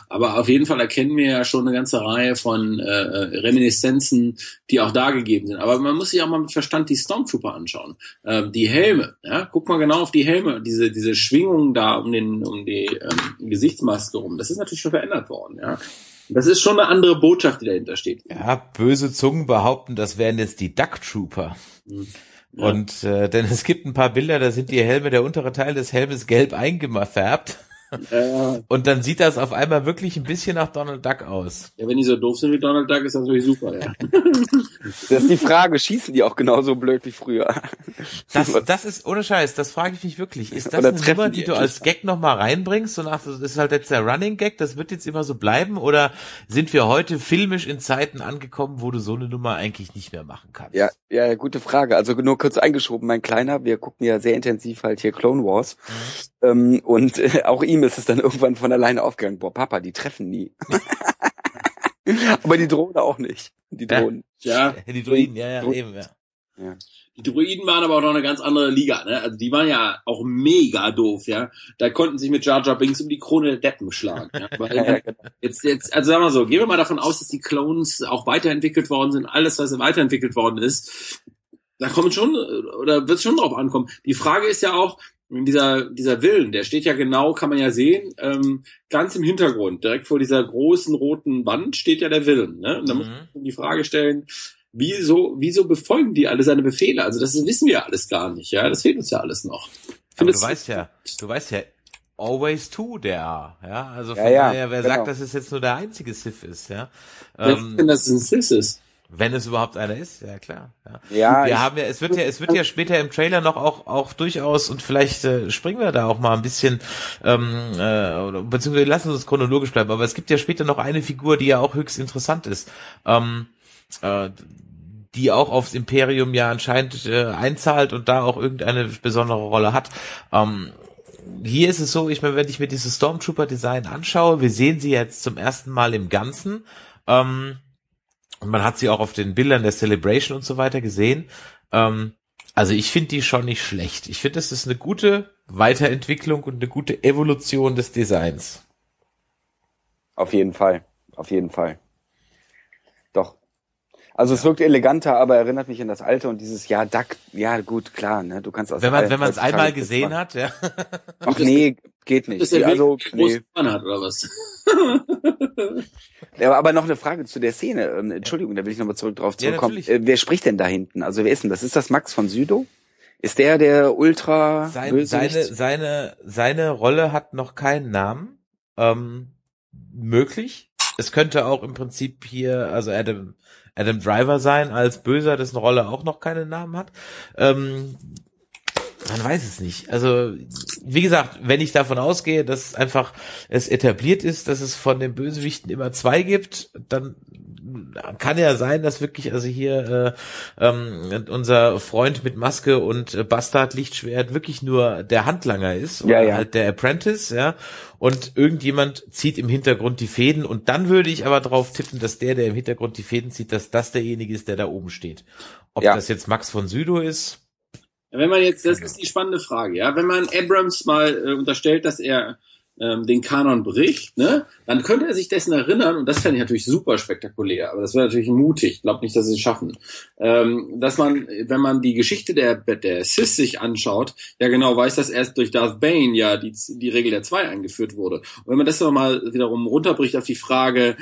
Aber auf jeden Fall erkennen wir ja schon eine ganze Reihe von äh, Reminiszenzen, die auch da gegeben sind. Aber man muss sich auch mal mit Verstand die Stormtrooper anschauen. Ähm, die Helme, ja, guck mal genau auf die Helme, diese diese Schwingungen da um den um die ähm, Gesichtsmaske rum. Das ist natürlich schon verändert worden, ja. Das ist schon eine andere Botschaft, die dahinter steht. Ja, böse Zungen behaupten, das wären jetzt die Duck Trooper. Ja. Und äh, denn es gibt ein paar Bilder, da sind die Helme, der untere Teil des Helmes gelb eingefärbt. Und dann sieht das auf einmal wirklich ein bisschen nach Donald Duck aus. ja, wenn die so doof sind wie Donald Duck, ist das natürlich super, ja. (laughs) Das ist die Frage, schießen die auch genauso blöd wie früher? Das, das ist, ohne Scheiß, das frage ich mich wirklich. Ist das Oder eine Nummer, die die du als Gag nochmal reinbringst? So nach, das ist halt jetzt der Running Gag, das wird jetzt immer so bleiben? Oder sind wir heute filmisch in Zeiten angekommen, wo du so eine Nummer eigentlich nicht mehr machen kannst? Ja, ja, gute Frage. Also nur kurz eingeschoben, mein Kleiner, wir gucken ja sehr intensiv halt hier Clone Wars. Ähm, und äh, auch ihm ist es dann irgendwann von alleine aufgegangen. Boah, Papa, die treffen nie. (laughs) Aber die Drohne auch nicht. Die Ja. Drohnen. Ja, Die Druiden, ja, ja, Dro- eben, ja. die Druiden waren aber auch noch eine ganz andere Liga, ne? Also die waren ja auch mega doof, ja. Da konnten sich mit Jar Jar Binks um die Krone der Deppen schlagen. Ja? (laughs) Ja, genau. jetzt, jetzt, also sagen wir so, gehen wir mal davon aus, dass die Clones auch weiterentwickelt worden sind, alles, was weiterentwickelt worden ist. Da kommt schon, oder wird es schon drauf ankommen. Die Frage ist ja auch, dieser, dieser Willen, der steht ja genau, kann man ja sehen, ähm, ganz im Hintergrund, direkt vor dieser großen roten Wand steht ja der Willen. Ne? Und da muss Mhm. man die Frage stellen, wieso, wieso befolgen die alle seine Befehle? Also das wissen wir alles gar nicht, ja. Das fehlt uns ja alles noch. Aber du weißt ja, du weißt ja, always to der, ja. Also von Ja, ja, daher, wer genau. sagt, dass es jetzt nur der einzige Sith ist, ja. Wer Ähm, denn, dass es ein Sis ist? Wenn es überhaupt einer ist, ja klar. Ja. Ja, wir haben ja, es wird ja, es wird ja später im Trailer noch auch, auch durchaus und vielleicht äh, springen wir da auch mal ein bisschen, ähm, äh, oder, beziehungsweise lassen uns chronologisch bleiben. Aber es gibt ja später noch eine Figur, die ja auch höchst interessant ist, ähm, äh, die auch aufs Imperium ja anscheinend äh, einzahlt und da auch irgendeine besondere Rolle hat. Ähm, hier ist es so, ich meine, wenn ich mir dieses Stormtrooper-Design anschaue, wir sehen sie jetzt zum ersten Mal im Ganzen. Ähm, und man hat sie auch auf den Bildern der Celebration und so weiter gesehen. Ähm, also ich finde die schon nicht schlecht. Ich finde, das ist eine gute Weiterentwicklung und eine gute Evolution des Designs. Auf jeden Fall. Auf jeden Fall. Also es wirkt eleganter, aber erinnert mich an das Alte und dieses ja Duck, ja gut, klar, ne? Du kannst aus Wenn man wenn man es einmal das gesehen hat, ja. (laughs) Ach nee, geht nicht. Dass der Also, nee. Mann hat, oder was? (laughs) Ja, aber noch eine Frage zu der Szene. Ähm, Entschuldigung, da will ich nochmal zurück drauf Ja, zurückkommen. natürlich. äh, wer spricht denn da hinten? Also wer ist denn das? Ist das Max von Südow? Ist der der Ultra Sein, seine seine seine Rolle hat noch keinen Namen. Ähm, möglich. Es könnte auch im Prinzip hier also Adam Adam Driver sein als Böser, dessen Rolle auch noch keinen Namen hat. Ähm, man weiß es nicht. Also, wie gesagt, wenn ich davon ausgehe, dass einfach es etabliert ist, dass es von den Bösewichten immer zwei gibt, dann kann ja sein, dass wirklich also hier äh, ähm, unser Freund mit Maske und äh, Bastard Lichtschwert wirklich nur der Handlanger ist oder Ja, ja. halt der Apprentice, ja. Und irgendjemand zieht im Hintergrund die Fäden und dann würde ich aber drauf tippen, dass der, der im Hintergrund die Fäden zieht, dass das derjenige ist, der da oben steht. Ob Ja. das jetzt Max von Südow ist, Wenn man jetzt, das ist die spannende Frage, ja, wenn man Abrams mal äh, unterstellt, dass er ähm, den Kanon bricht, ne, dann könnte er sich dessen erinnern, und das fände ich natürlich super spektakulär, aber das wäre natürlich mutig, ich glaube nicht, dass sie es schaffen, ähm, dass man, wenn man die Geschichte der, der Sith sich anschaut, ja genau weiß, dass erst durch Darth Bane ja die, die Regel der zwei eingeführt wurde. Und wenn man das nochmal wiederum runterbricht auf die Frage,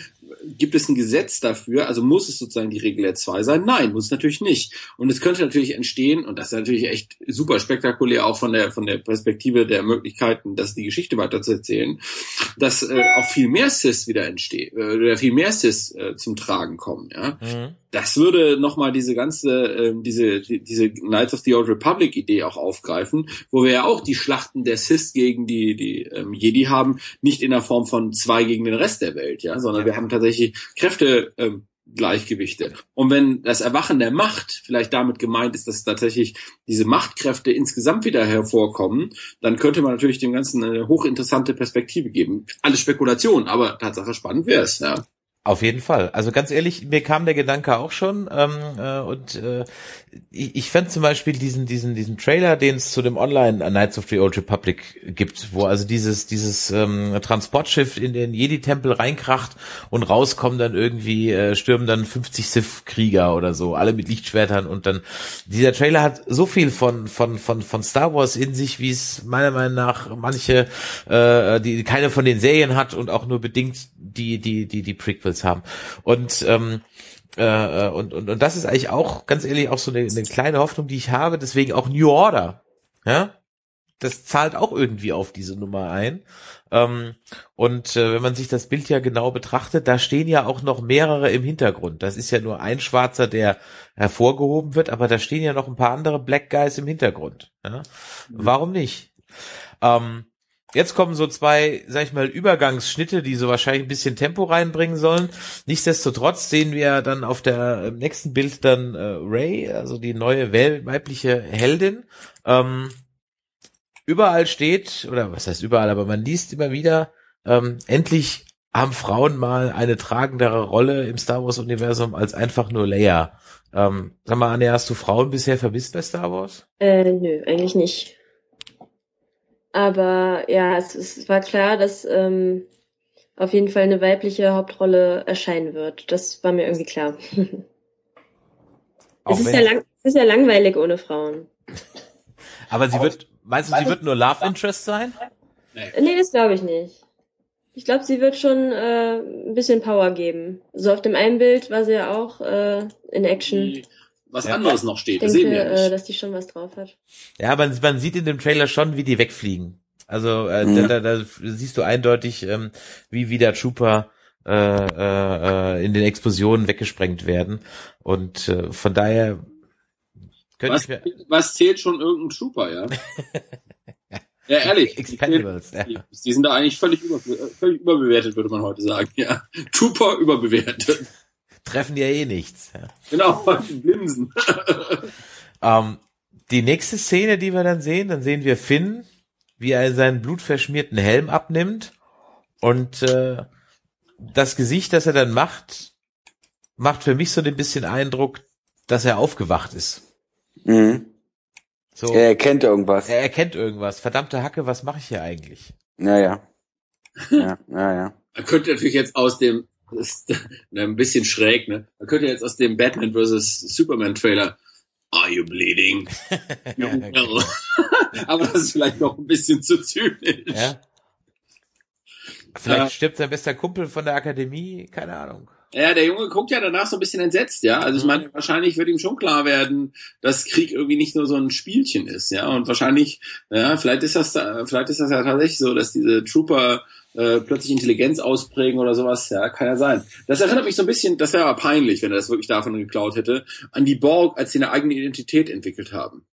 gibt es ein Gesetz dafür, also muss es sozusagen die Regel der zwei sein? Nein, muss es natürlich nicht. Und es könnte natürlich entstehen, und das ist natürlich echt super spektakulär, auch von der, von der Perspektive der Möglichkeiten, dass die Geschichte weiterzuerzählen, dass äh, auch viel mehr Cis wieder entstehen, äh, oder viel mehr Cis äh, zum Tragen kommen, ja Mhm. das würde nochmal diese ganze, ähm, diese, die, diese Knights of the Old Republic Idee auch aufgreifen, wo wir ja auch die Schlachten der Sith gegen die, die ähm, Jedi haben, nicht in der Form von zwei gegen den Rest der Welt, ja, sondern wir haben tatsächlich Kräfte, ähm, Gleichgewichte. Und wenn das Erwachen der Macht vielleicht damit gemeint ist, dass tatsächlich diese Machtkräfte insgesamt wieder hervorkommen, dann könnte man natürlich dem Ganzen eine hochinteressante Perspektive geben. Alles Spekulation, aber Tatsache spannend wäre es, ja. Auf jeden Fall. Also ganz ehrlich, mir kam der Gedanke auch schon ähm, äh, und äh, ich, ich fand zum Beispiel diesen diesen diesen Trailer, den es zu dem Online Knights of the Old Republic gibt, wo also dieses dieses ähm, Transportschiff in den Jedi-Tempel reinkracht und rauskommen dann irgendwie äh, stürmen dann 50 Sith-Krieger oder so, alle mit Lichtschwertern und dann dieser Trailer hat so viel von von von von Star Wars in sich, wie es meiner Meinung nach manche äh, die keine von den Serien hat und auch nur bedingt die die die die Prequels haben und ähm, äh, und, und und das ist eigentlich auch ganz ehrlich auch so eine, eine kleine Hoffnung, die ich habe. Deswegen auch New Order, ja, das zahlt auch irgendwie auf diese Nummer ein. Ähm, und äh, wenn man sich das Bild ja genau betrachtet, da stehen ja auch noch mehrere im Hintergrund. Das ist ja nur ein Schwarzer, der hervorgehoben wird, aber da stehen ja noch ein paar andere Black Guys im Hintergrund. Ja? Warum nicht? Ähm, Jetzt kommen so zwei, sag ich mal, Übergangsschnitte, die so wahrscheinlich ein bisschen Tempo reinbringen sollen. Nichtsdestotrotz sehen wir dann auf der im nächsten Bild dann äh, Ray, also die neue weibliche Heldin. Ähm, überall steht, oder was heißt überall, aber man liest immer wieder, ähm, endlich haben Frauen mal eine tragendere Rolle im Star Wars Universum als einfach nur Leia. Ähm, sag mal, Anja, hast du Frauen bisher vermisst bei Star Wars? Äh, nö, eigentlich nicht. Aber ja, es, es war klar, dass ähm, auf jeden Fall eine weibliche Hauptrolle erscheinen wird. Das war mir irgendwie klar. (laughs) es, ist ja lang, es ist ja langweilig ohne Frauen. (laughs) Aber sie wird, meinst du, sie wird nur Love Interest sein? Nee, das glaube ich nicht. Ich glaube, sie wird schon äh, ein bisschen Power geben. So auf dem einen Bild war sie ja auch äh, in Action. Was ja. anderes noch steht. Ich denke, ja äh, dass die schon was drauf hat. Ja, man, man sieht in dem Trailer schon, wie die wegfliegen. Also äh, mhm. da, da, da siehst du eindeutig, ähm, wie wie der Trooper äh, äh, in den Explosionen weggesprengt werden. Und äh, von daher könnte was, ich mir was zählt schon irgendein Trooper, ja? (laughs) ja, ehrlich. Expendables, die, ja. Die, die sind da eigentlich völlig, über, völlig überbewertet, würde man heute sagen. Ja, Trooper überbewertet treffen ja eh nichts. Genau, (laughs) Linsen. ähm, die nächste Szene, die wir dann sehen, dann sehen wir Finn, wie er seinen blutverschmierten Helm abnimmt und äh, das Gesicht, das er dann macht, macht für mich so ein bisschen Eindruck, dass er aufgewacht ist. Mhm. So, er erkennt irgendwas. Er erkennt irgendwas. Verdammte Hacke, was mache ich hier eigentlich? Naja. Ja, naja. Er könnte natürlich jetzt aus dem das ist (laughs) ein bisschen schräg, ne? Man könnte jetzt aus dem Batman vs. Superman Trailer Are you bleeding? (laughs) no. (laughs) Aber das ist vielleicht noch ein bisschen zu zynisch. Ja. Vielleicht ja. stirbt sein bester Kumpel von der Akademie, keine Ahnung. Ja, der Junge guckt ja danach so ein bisschen entsetzt, ja. Also ich mhm. meine, wahrscheinlich wird ihm schon klar werden, dass Krieg irgendwie nicht nur so ein Spielchen ist, ja. Und wahrscheinlich, ja, vielleicht ist das, vielleicht ist das ja tatsächlich so, dass diese Trooper äh, plötzlich Intelligenz ausprägen oder sowas. Ja, kann ja sein. Das erinnert mich so ein bisschen, das wäre aber peinlich, wenn er das wirklich davon geklaut hätte, an die Borg, als sie eine eigene Identität entwickelt haben.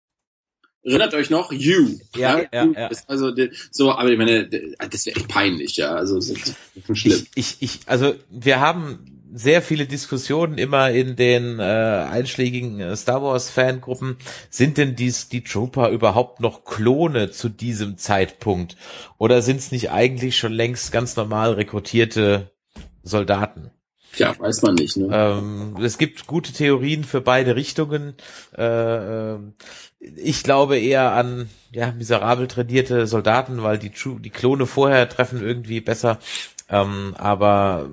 Erinnert euch noch? You. Ja, ja, ja. ja. Also so, aber ich meine, das wäre echt peinlich, ja. Also das ist schlimm. Ich, ich, also wir haben sehr viele Diskussionen immer in den äh, einschlägigen äh, Star Wars Fangruppen. Sind denn dies die Trooper überhaupt noch Klone zu diesem Zeitpunkt? Oder sind es nicht eigentlich schon längst ganz normal rekrutierte Soldaten? Ja, weiß man nicht. Ne? Ähm, es gibt gute Theorien für beide Richtungen. Äh, äh, ich glaube eher an ja miserabel trainierte Soldaten, weil die, die Klone vorher treffen irgendwie besser. Ähm, aber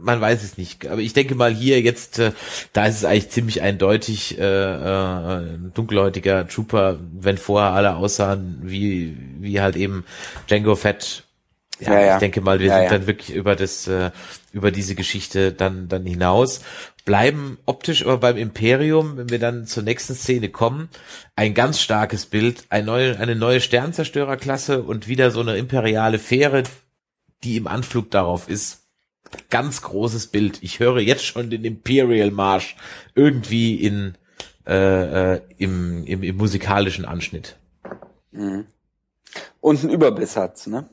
man weiß es nicht. Aber ich denke mal hier jetzt, äh, da ist es eigentlich ziemlich eindeutig äh, äh, dunkelhäutiger Trooper, wenn vorher alle aussahen wie wie halt eben Django Fett. Ja, ja, ja. ich denke mal, wir ja, sind dann wirklich über das äh, über diese Geschichte dann dann hinaus. Bleiben optisch aber beim Imperium, wenn wir dann zur nächsten Szene kommen, ein ganz starkes Bild, eine neue, eine neue Sternzerstörerklasse und wieder so eine imperiale Fähre, die im Anflug darauf ist ganz großes Bild. Ich höre jetzt schon den Imperial Marsch irgendwie in äh, äh, im, im, im musikalischen Anschnitt. Mhm. Und ein Überbiss hat's, ne?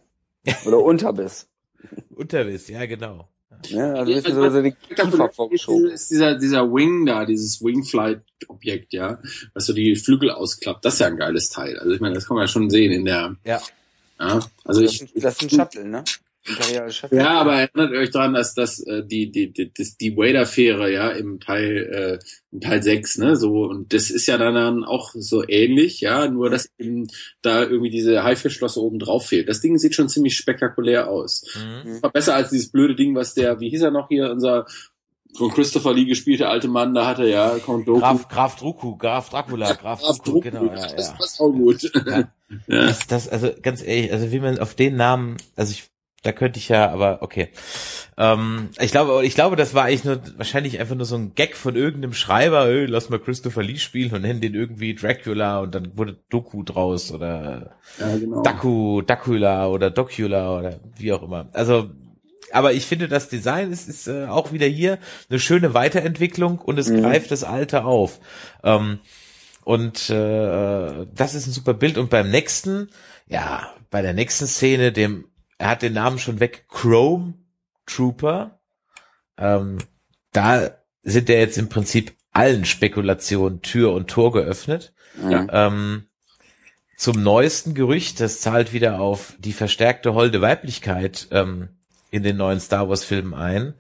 Oder Unterbiss. (laughs) Unterbiss, ja genau. Ja, also ist, also, so die vorgeschoben. ist dieser, dieser Wing da, dieses Wingflight-Objekt, ja, was so die Flügel ausklappt, das ist ja ein geiles Teil. Also ich meine, das kann man ja schon sehen in der. Ja. Ja, also das ich. Das ist ein Shuttle, ne? Ja, aber erinnert euch daran, dass das äh, die die die das, die Wader-Fähre ja im Teil äh, im Teil 6, ne, so und das ist ja dann auch so ähnlich, ja, nur dass eben da irgendwie diese Haifischschlosse oben drauf fehlt. Das Ding sieht schon ziemlich spektakulär aus. Mhm. War besser als dieses blöde Ding, was der, wie hieß er noch hier, unser von Christopher Lee gespielte alte Mann, da hatte ja Count Doku. Graf, Graf Druku, Graf Dracula, Graf, Graf Druku, genau, ja, das passt auch gut. Ja. (laughs) ja. Das, das, also ganz ehrlich, also wie man auf den Namen, also ich da könnte ich ja, aber okay. Ähm, ich glaube, ich glaube, das war eigentlich nur wahrscheinlich einfach nur so ein Gag von irgendeinem Schreiber, ey, lass mal Christopher Lee spielen und nennen den irgendwie Dracula und dann wurde Doku draus oder Ja, genau. Daku, Dracula oder Docula oder wie auch immer. Also, aber ich finde, das Design ist, ist äh, auch wieder hier eine schöne Weiterentwicklung und es Mhm. greift das Alte auf. Ähm, und äh, das ist ein super Bild. Und beim nächsten, ja, bei der nächsten Szene, dem, er hat den Namen schon weg, Chrome Trooper. Ähm, da sind ja jetzt im Prinzip allen Spekulationen Tür und Tor geöffnet. Ja. Ähm, zum neuesten Gerücht, das zahlt wieder auf die verstärkte holde Weiblichkeit ähm, in den neuen Star Wars Filmen ein,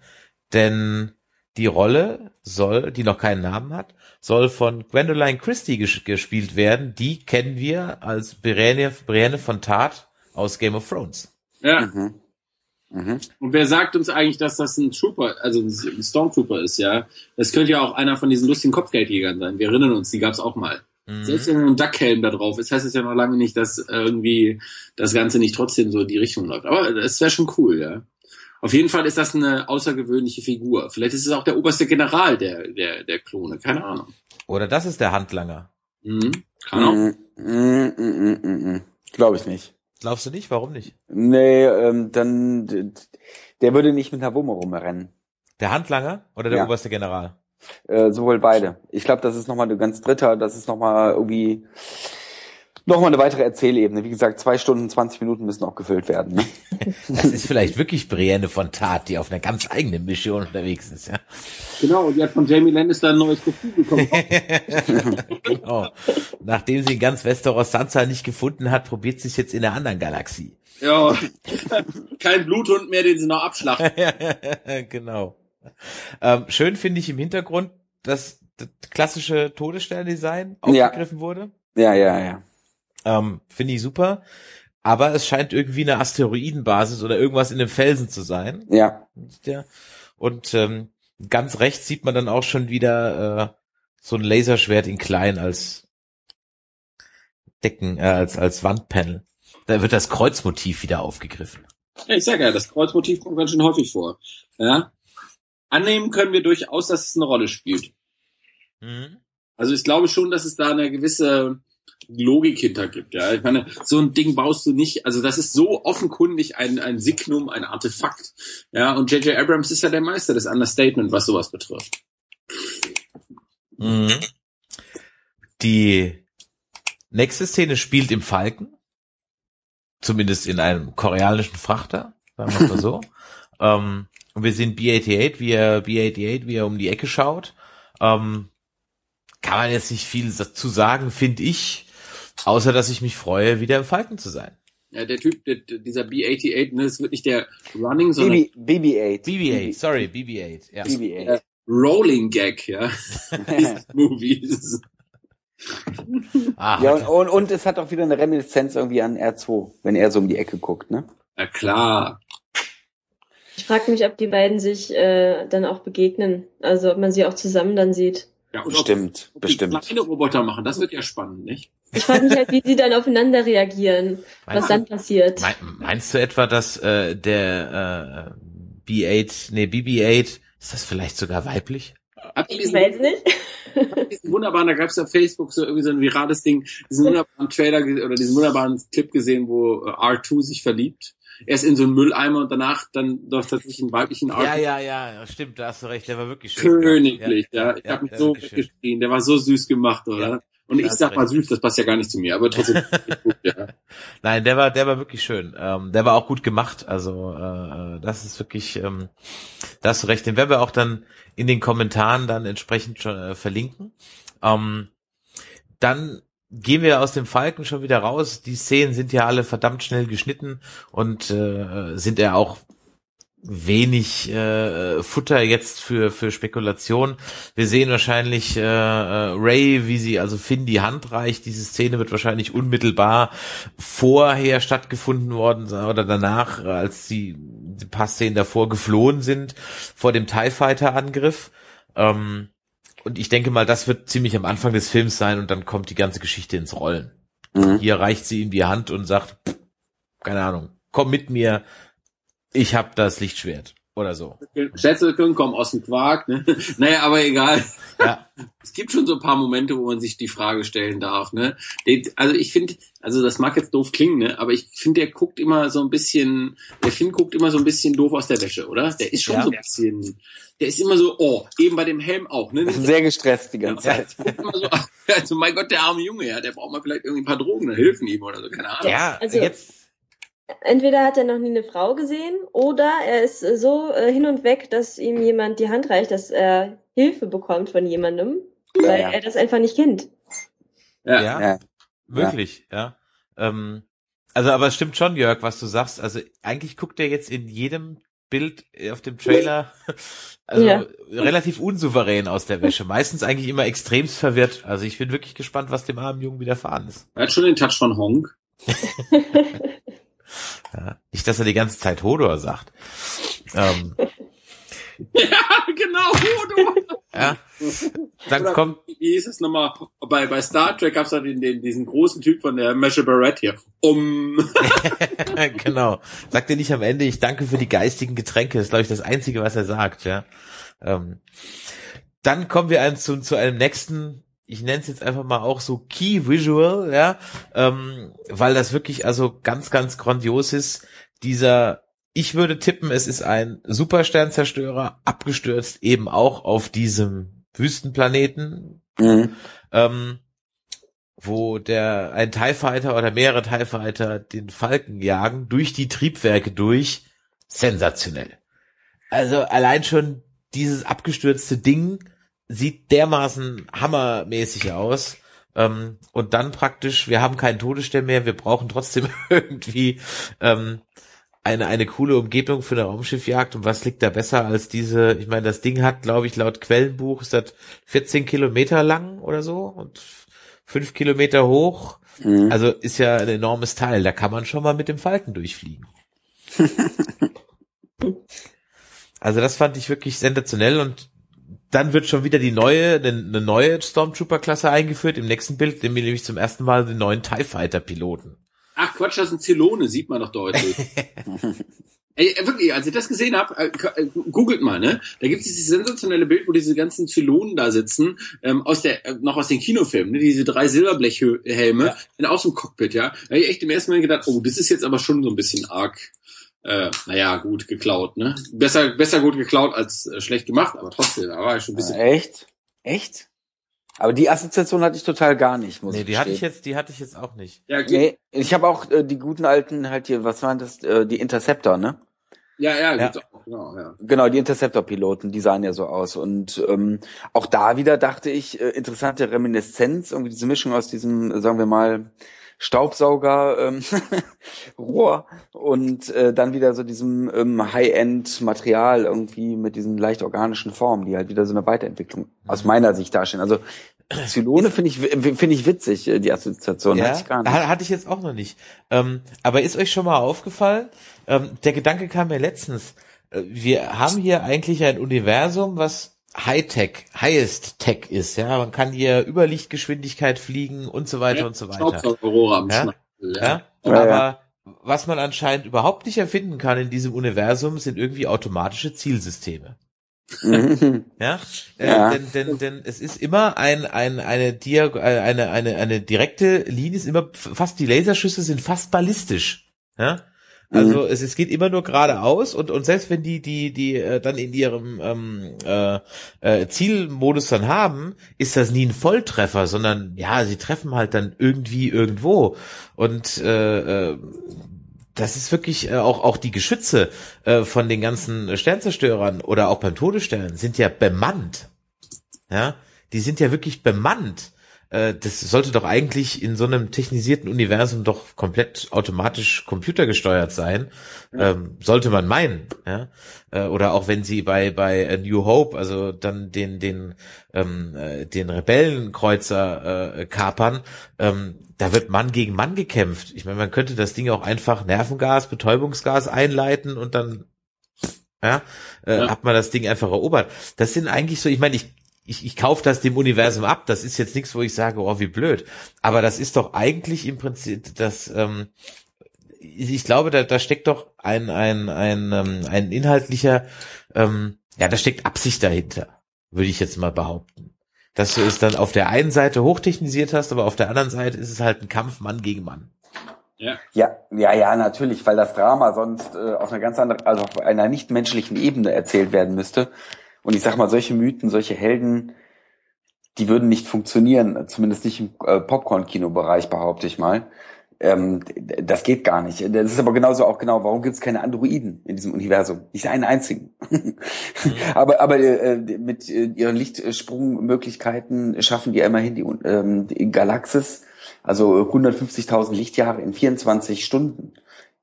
denn die Rolle soll, die noch keinen Namen hat, soll von Gwendoline Christie ges gespielt werden. Die kennen wir als Brienne, Brienne von Tat aus Game of Thrones. Ja. Mhm. Mhm. Und wer sagt uns eigentlich, dass das ein Trooper, also ein Stormtrooper ist, ja? Das könnte ja auch einer von diesen lustigen Kopfgeldjägern sein. Wir erinnern uns, die gab's auch mal. Mhm. Selbst wenn ein Duckhelm da drauf ist, heißt es ja noch lange nicht, dass irgendwie das Ganze nicht trotzdem so in die Richtung läuft. Aber das wäre schon cool, ja. Auf jeden Fall ist das eine außergewöhnliche Figur. Vielleicht ist es auch der oberste General der, der, der Klone. Keine Ahnung. Oder das ist der Handlanger. Mhm. Kann auch. Mhm. Mhm. Mhm. Mhm. Glaube ich nicht. Glaubst du nicht? Warum nicht? Nee, ähm, dann der würde nicht mit einer Wumme rumrennen. Der Handlanger oder der Ja. oberste General? Äh, sowohl beide. Ich glaube, das ist nochmal eine ganz dritter, das ist nochmal irgendwie nochmal eine weitere Erzählebene. Wie gesagt, zwei Stunden, 20 Minuten müssen auch gefüllt werden. (laughs) Das ist vielleicht wirklich Brienne von Tat, die auf einer ganz eigenen Mission unterwegs ist, ja. Genau, und die hat von Jamie Lannister ein neues Kostüm bekommen. (laughs) genau. Nachdem sie in ganz Westeros Sansa nicht gefunden hat, probiert sie es jetzt in einer anderen Galaxie. ja. (laughs) Kein Bluthund mehr, den sie noch abschlachten. genau. Ähm, schön finde ich im Hintergrund, dass das klassische Todessterndesign Ja. aufgegriffen wurde. Ja, ja, ja. Ähm, finde ich super. Aber es scheint irgendwie eine Asteroidenbasis oder irgendwas in dem Felsen zu sein. Ja. Ja. Und ähm, ganz rechts sieht man dann auch schon wieder äh, so ein Laserschwert in klein als Decken, äh, als, als Wandpanel. Da wird das Kreuzmotiv wieder aufgegriffen. Ja, ich sag ja, das Kreuzmotiv kommt ganz schön häufig vor. Ja. Annehmen können wir durchaus, dass es eine Rolle spielt. Mhm. Also ich glaube schon, dass es da eine gewisse Logik hinter gibt. Ja, ich meine, so ein Ding baust du nicht. Also das ist so offenkundig ein ein Signum, ein Artefakt. Ja, und J.J. Abrams ist ja der Meister des Understatement, was sowas betrifft. Mhm. Die nächste Szene spielt im Falken. Zumindest in einem koreanischen Frachter, sagen wir mal so. (laughs) ähm, und wir sehen B-88, wie er, B-88, wie er um die Ecke schaut. Ähm, kann man jetzt nicht viel dazu sagen, finde ich. Außer, dass ich mich freue, wieder im Falken zu sein. Ja, der Typ, der, dieser B88, ne, das wird nicht der Running, sondern BB, BB-8. BB-8, sorry, BB-8. Ja. BB-8. Rolling Gag, ja. (laughs) Movies. Ah, Ja, und, und, und es hat auch wieder eine Reminiszenz irgendwie an R2, wenn er so um die Ecke guckt, ne? Na klar. Ich frage mich, ob die beiden sich äh, dann auch begegnen. Also ob man sie auch zusammen dann sieht. Ja, und Bestimmt, ob, ob bestimmt. Die kleine Roboter machen, das wird ja spannend, nicht? Ich frage mich halt, wie sie dann aufeinander reagieren, was Meinst dann passiert. Mein, meinst du etwa, dass äh, der äh, B8, nee, BB8, ist das vielleicht sogar weiblich? Habt Ich diesen, weiß nicht. diesen wunderbaren, da gab es auf Facebook so irgendwie so ein virales Ding, diesen wunderbaren Trailer oder diesen wunderbaren Clip gesehen, wo äh, R2 sich verliebt. Er ist in so einen Mülleimer und danach dann doch tatsächlich einen weiblichen R2. Ja, ja, ja, stimmt, da hast du recht, der war wirklich schön. Königlich, ja. Ich ja, hab mich so weggeschrien. Der war so süß gemacht, oder? Ja, und ich sag mal süß, das passt ja gar nicht zu mir, aber trotzdem. (laughs) gut, ja. Nein, der war, der war wirklich schön. Ähm, der war auch gut gemacht. Also äh, äh, das ist wirklich, ähm, da hast du recht. Den werden wir auch dann in den Kommentaren dann entsprechend schon äh, verlinken. Ähm, dann gehen wir aus dem Falken schon wieder raus. Die Szenen sind ja alle verdammt schnell geschnitten und äh, sind ja auch wenig äh, Futter jetzt für für Spekulation. Wir sehen wahrscheinlich äh, äh, Ray, wie sie also Finn die Hand reicht. Diese Szene wird wahrscheinlich unmittelbar vorher stattgefunden worden oder danach, als sie die paar Szenen davor geflohen sind vor dem Tie Fighter Angriff. Ähm, und ich denke mal, das wird ziemlich am Anfang des Films sein und dann kommt die ganze Geschichte ins Rollen. Mhm. Hier reicht sie ihm die Hand und sagt, pff, keine Ahnung, komm mit mir, ich habe das Lichtschwert oder so. Schätzelchen kommen aus dem Quark. Ne? (laughs) naja, aber egal. Ja. (laughs) Es gibt schon so ein paar Momente, wo man sich die Frage stellen darf. Ne? Also ich finde, also das mag jetzt doof klingen, ne? aber ich finde, der guckt immer so ein bisschen, der Finn guckt immer so ein bisschen doof aus der Wäsche, oder? Der ist schon Ja. so ein bisschen, der ist immer so, oh, eben bei dem Helm auch. Ne? (laughs) Sehr gestresst die ganze Zeit. Immer so, also mein Gott, der arme Junge, ja, der braucht mal vielleicht irgendwie ein paar Drogen, dann helfen ihm oder so, keine Ahnung. Ja, Also- jetzt Entweder hat er noch nie eine Frau gesehen oder er ist äh, so äh, hin und weg, dass ihm jemand die Hand reicht, dass er Hilfe bekommt von jemandem, weil ja. er das einfach nicht kennt. Ja. ja. Ja. Wirklich, ja. Ähm, also, aber es stimmt schon, Jörg, was du sagst. Also, eigentlich guckt er jetzt in jedem Bild auf dem Trailer, (laughs) also Ja. relativ unsouverän aus der Wäsche. Meistens eigentlich immer extremst verwirrt. Also, ich bin wirklich gespannt, was dem armen Jungen widerfahren ist. Er hat schon den Touch von Honk. (laughs) Ja. Nicht, dass er die ganze Zeit Hodor sagt. Ähm, (laughs) ja, genau, Hodor. ja. Dann Oder kommt, Wie hieß es nochmal? Bei, bei Star Trek gab's da den, den, diesen großen Typ von der Mesha Barrett hier. Um. (laughs) (laughs) genau. Sagt er nicht am Ende, ich danke für die geistigen Getränke. Das ist, glaube ich, das Einzige, was er sagt, ja. Ähm, dann kommen wir ein, zu, zu einem nächsten, ich nenne es jetzt einfach mal auch so Key Visual, ja, ähm, weil das wirklich also ganz, ganz grandios ist. Dieser, ich würde tippen, es ist ein Supersternzerstörer, abgestürzt eben auch auf diesem Wüstenplaneten, Mhm. ähm, wo der ein TIE Fighter oder mehrere TIE Fighter den Falken jagen, durch die Triebwerke durch. Sensationell. Also allein schon dieses abgestürzte Ding sieht dermaßen hammermäßig aus. Ähm, und dann praktisch, wir haben keinen Todesstern mehr, wir brauchen trotzdem (laughs) irgendwie ähm, eine, eine coole Umgebung für eine Raumschiffjagd. Und was liegt da besser als diese, ich meine, das Ding hat, glaube ich, laut Quellenbuch ist das 14 Kilometer lang oder so und fünf Kilometer hoch. Mhm. Also ist ja ein enormes Teil. Da kann man schon mal mit dem Falken durchfliegen. (laughs) also das fand ich wirklich sensationell und dann wird schon wieder die neue, eine, neue Stormtrooper-Klasse eingeführt. Im nächsten Bild nehmen wir nämlich zum ersten Mal den neuen TIE Fighter-Piloten. Ach Quatsch, das sind Zylone, sieht man doch deutlich. (laughs) Ey, wirklich, als ich das gesehen habe, äh, äh, googelt mal, ne? Da gibt es dieses sensationelle Bild, wo diese ganzen Zylonen da sitzen, ähm, aus der, äh, noch aus den Kinofilmen, ne? Diese drei Silberblechhelme, Ja. in aus dem Cockpit, ja. Da hab ich echt im ersten Mal gedacht, oh, das ist jetzt aber schon so ein bisschen arg, äh, naja, gut geklaut, ne? Besser, besser gut geklaut als äh, schlecht gemacht, aber trotzdem, da war ich schon ein bisschen. Echt? Echt? Aber die Assoziation hatte ich total gar nicht, muss Nee, ich die hatte ich jetzt, die hatte ich jetzt auch nicht. Ja, geht, Nee, ich habe auch äh, die guten alten halt hier, was waren das, äh, die Interceptor, ne? ja, ja, Ja. gibt's auch, genau, ja. Genau, die Interceptor-Piloten, die sahen ja so aus. Und ähm, auch da wieder dachte ich, äh, interessante Reminiszenz, irgendwie diese Mischung aus diesem, sagen wir mal, Staubsauger ähm, (laughs) Rohr und äh, dann wieder so diesem ähm, High-End-Material irgendwie mit diesen leicht organischen Formen, die halt wieder so eine Weiterentwicklung aus meiner Sicht darstellen. Also Zylone finde ich finde ich witzig, äh, die Assoziation hatte ich gar nicht. ha- hatte ich jetzt auch noch nicht. Ähm, aber ist euch schon mal aufgefallen? Ähm, der Gedanke kam mir letztens. Äh, Wir haben hier eigentlich ein Universum, was High-Tech, Highest Tech ist. Ja, man kann hier über Lichtgeschwindigkeit fliegen und so weiter und so weiter. Staubsaugerrohre am Ja? Schnabel, Ja? Ja, ja. Aber was man anscheinend überhaupt nicht erfinden kann in diesem Universum, sind irgendwie automatische Zielsysteme. (laughs) Ja, äh, Ja. Denn, denn, denn es ist immer ein, ein, eine, Diag äh, eine, eine, eine direkte Linie, ist immer fast die Laserschüsse sind fast ballistisch. Ja, also es, es geht immer nur geradeaus und und selbst wenn die die die äh, dann in ihrem ähm, äh, äh, Zielmodus dann haben, ist das nie ein Volltreffer, sondern ja, sie treffen halt dann irgendwie irgendwo und äh, äh, das ist wirklich äh, auch auch die Geschütze äh, von den ganzen Sternzerstörern oder auch beim Todesstern sind ja bemannt. Ja, die sind ja wirklich bemannt. Äh, das sollte doch eigentlich in so einem technisierten Universum doch komplett automatisch computergesteuert sein. Ähm, sollte man meinen, ja. Äh, oder auch wenn sie bei bei A New Hope, also dann den den ähm, äh, den Rebellenkreuzer äh, kapern, ähm, da wird Mann gegen Mann gekämpft. Ich meine, man könnte das Ding auch einfach Nervengas, Betäubungsgas einleiten und dann ja, äh, Ja. hat man das Ding einfach erobert. Das sind eigentlich so, ich meine, ich ich, ich kaufe das dem Universum ab. Das ist jetzt nichts, wo ich sage, oh, wie blöd. Aber das ist doch eigentlich im Prinzip das, ähm, ich glaube, da, da steckt doch ein, ein, ein, ähm, ein inhaltlicher, ähm, ja, da steckt Absicht dahinter, würde ich jetzt mal behaupten. Dass du es dann auf der einen Seite hochtechnisiert hast, aber auf der anderen Seite ist es halt ein Kampf Mann gegen Mann. Ja. ja, ja, ja, natürlich, weil das Drama sonst äh, auf einer ganz anderen, also auf einer nicht menschlichen Ebene erzählt werden müsste. Und ich sag mal, solche Mythen, solche Helden, die würden nicht funktionieren, zumindest nicht im äh, Popcorn-Kino-Bereich, behaupte ich mal. Ähm, das geht gar nicht. Das ist aber genauso auch genau, warum gibt es keine Androiden in diesem Universum? Nicht einen einzigen. (laughs) Aber aber äh, mit äh, ihren Lichtsprungmöglichkeiten schaffen die immerhin die, ähm, die Galaxis, also 150.000 Lichtjahre in 24 Stunden.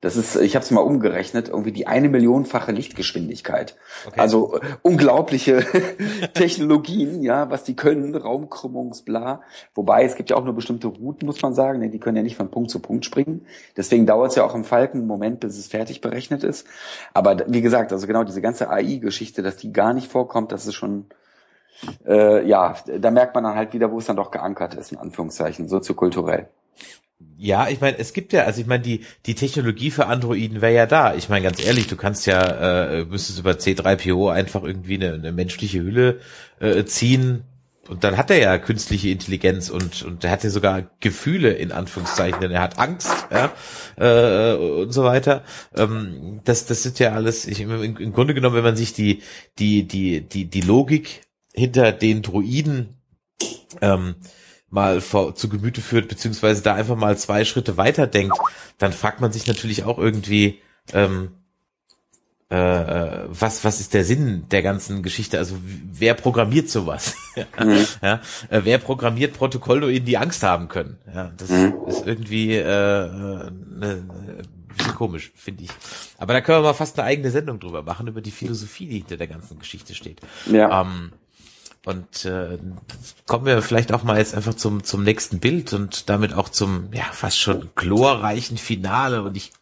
Das ist, ich habe es mal umgerechnet, irgendwie die eine Millionfache Lichtgeschwindigkeit. Okay. Also äh, unglaubliche (laughs) Technologien, ja, was die können, Raumkrümmungsbla. Wobei es gibt ja auch nur bestimmte Routen, muss man sagen, denn die können ja nicht von Punkt zu Punkt springen. Deswegen dauert es ja auch im Falken einen Moment, bis es fertig berechnet ist. Aber wie gesagt, also genau diese ganze AI-Geschichte, dass die gar nicht vorkommt, das ist schon, äh, ja, da merkt man dann halt wieder, wo es dann doch geankert ist, in Anführungszeichen, soziokulturell. Ja, ich meine, es gibt ja, also ich meine, die die Technologie für Androiden wäre ja da. Ich meine, ganz ehrlich, du kannst ja, äh, müsstest über C3PO einfach irgendwie eine, eine menschliche Hülle äh, ziehen und dann hat er ja künstliche Intelligenz und und er hat ja sogar Gefühle in Anführungszeichen, denn er hat Angst, ja, äh, und so weiter. Ähm, das das sind ja alles. Ich, im, Im Grunde genommen, wenn man sich die die die die die Logik hinter den Droiden ähm, mal vor, zu Gemüte führt, beziehungsweise da einfach mal zwei Schritte weiter denkt, dann fragt man sich natürlich auch irgendwie, ähm, äh, äh was, was ist der Sinn der ganzen Geschichte? Also wer programmiert sowas? (laughs) mhm. ja, äh, wer programmiert Protokolle, die Angst haben können? Ja, das mhm. ist irgendwie äh, äh, ne, komisch, finde ich. Aber da können wir mal fast eine eigene Sendung drüber machen, über die Philosophie, die hinter der ganzen Geschichte steht. Ja. Ähm, und äh, kommen wir vielleicht auch mal jetzt einfach zum, zum nächsten Bild und damit auch zum ja fast schon glorreichen Finale. Und ich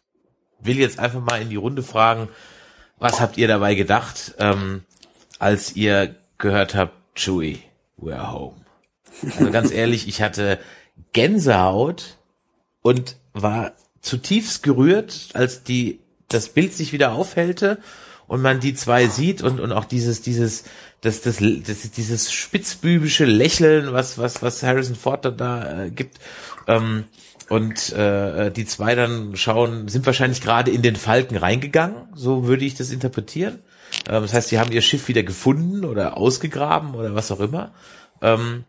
will jetzt einfach mal in die Runde fragen, was habt ihr dabei gedacht, ähm, als ihr gehört habt, Chewie, we're home. Also ganz (laughs) ehrlich, ich hatte Gänsehaut und war zutiefst gerührt, als die das Bild sich wieder aufhellte und man die zwei sieht und und auch dieses dieses das, das, das, dieses spitzbübische Lächeln, was, was, was Harrison Ford da, äh, gibt. Ähm, und äh, die zwei dann schauen, sind wahrscheinlich gerade in den Falken reingegangen, so würde ich das interpretieren. Ähm, das heißt, sie haben ihr Schiff wieder gefunden oder ausgegraben oder was auch immer. Ähm,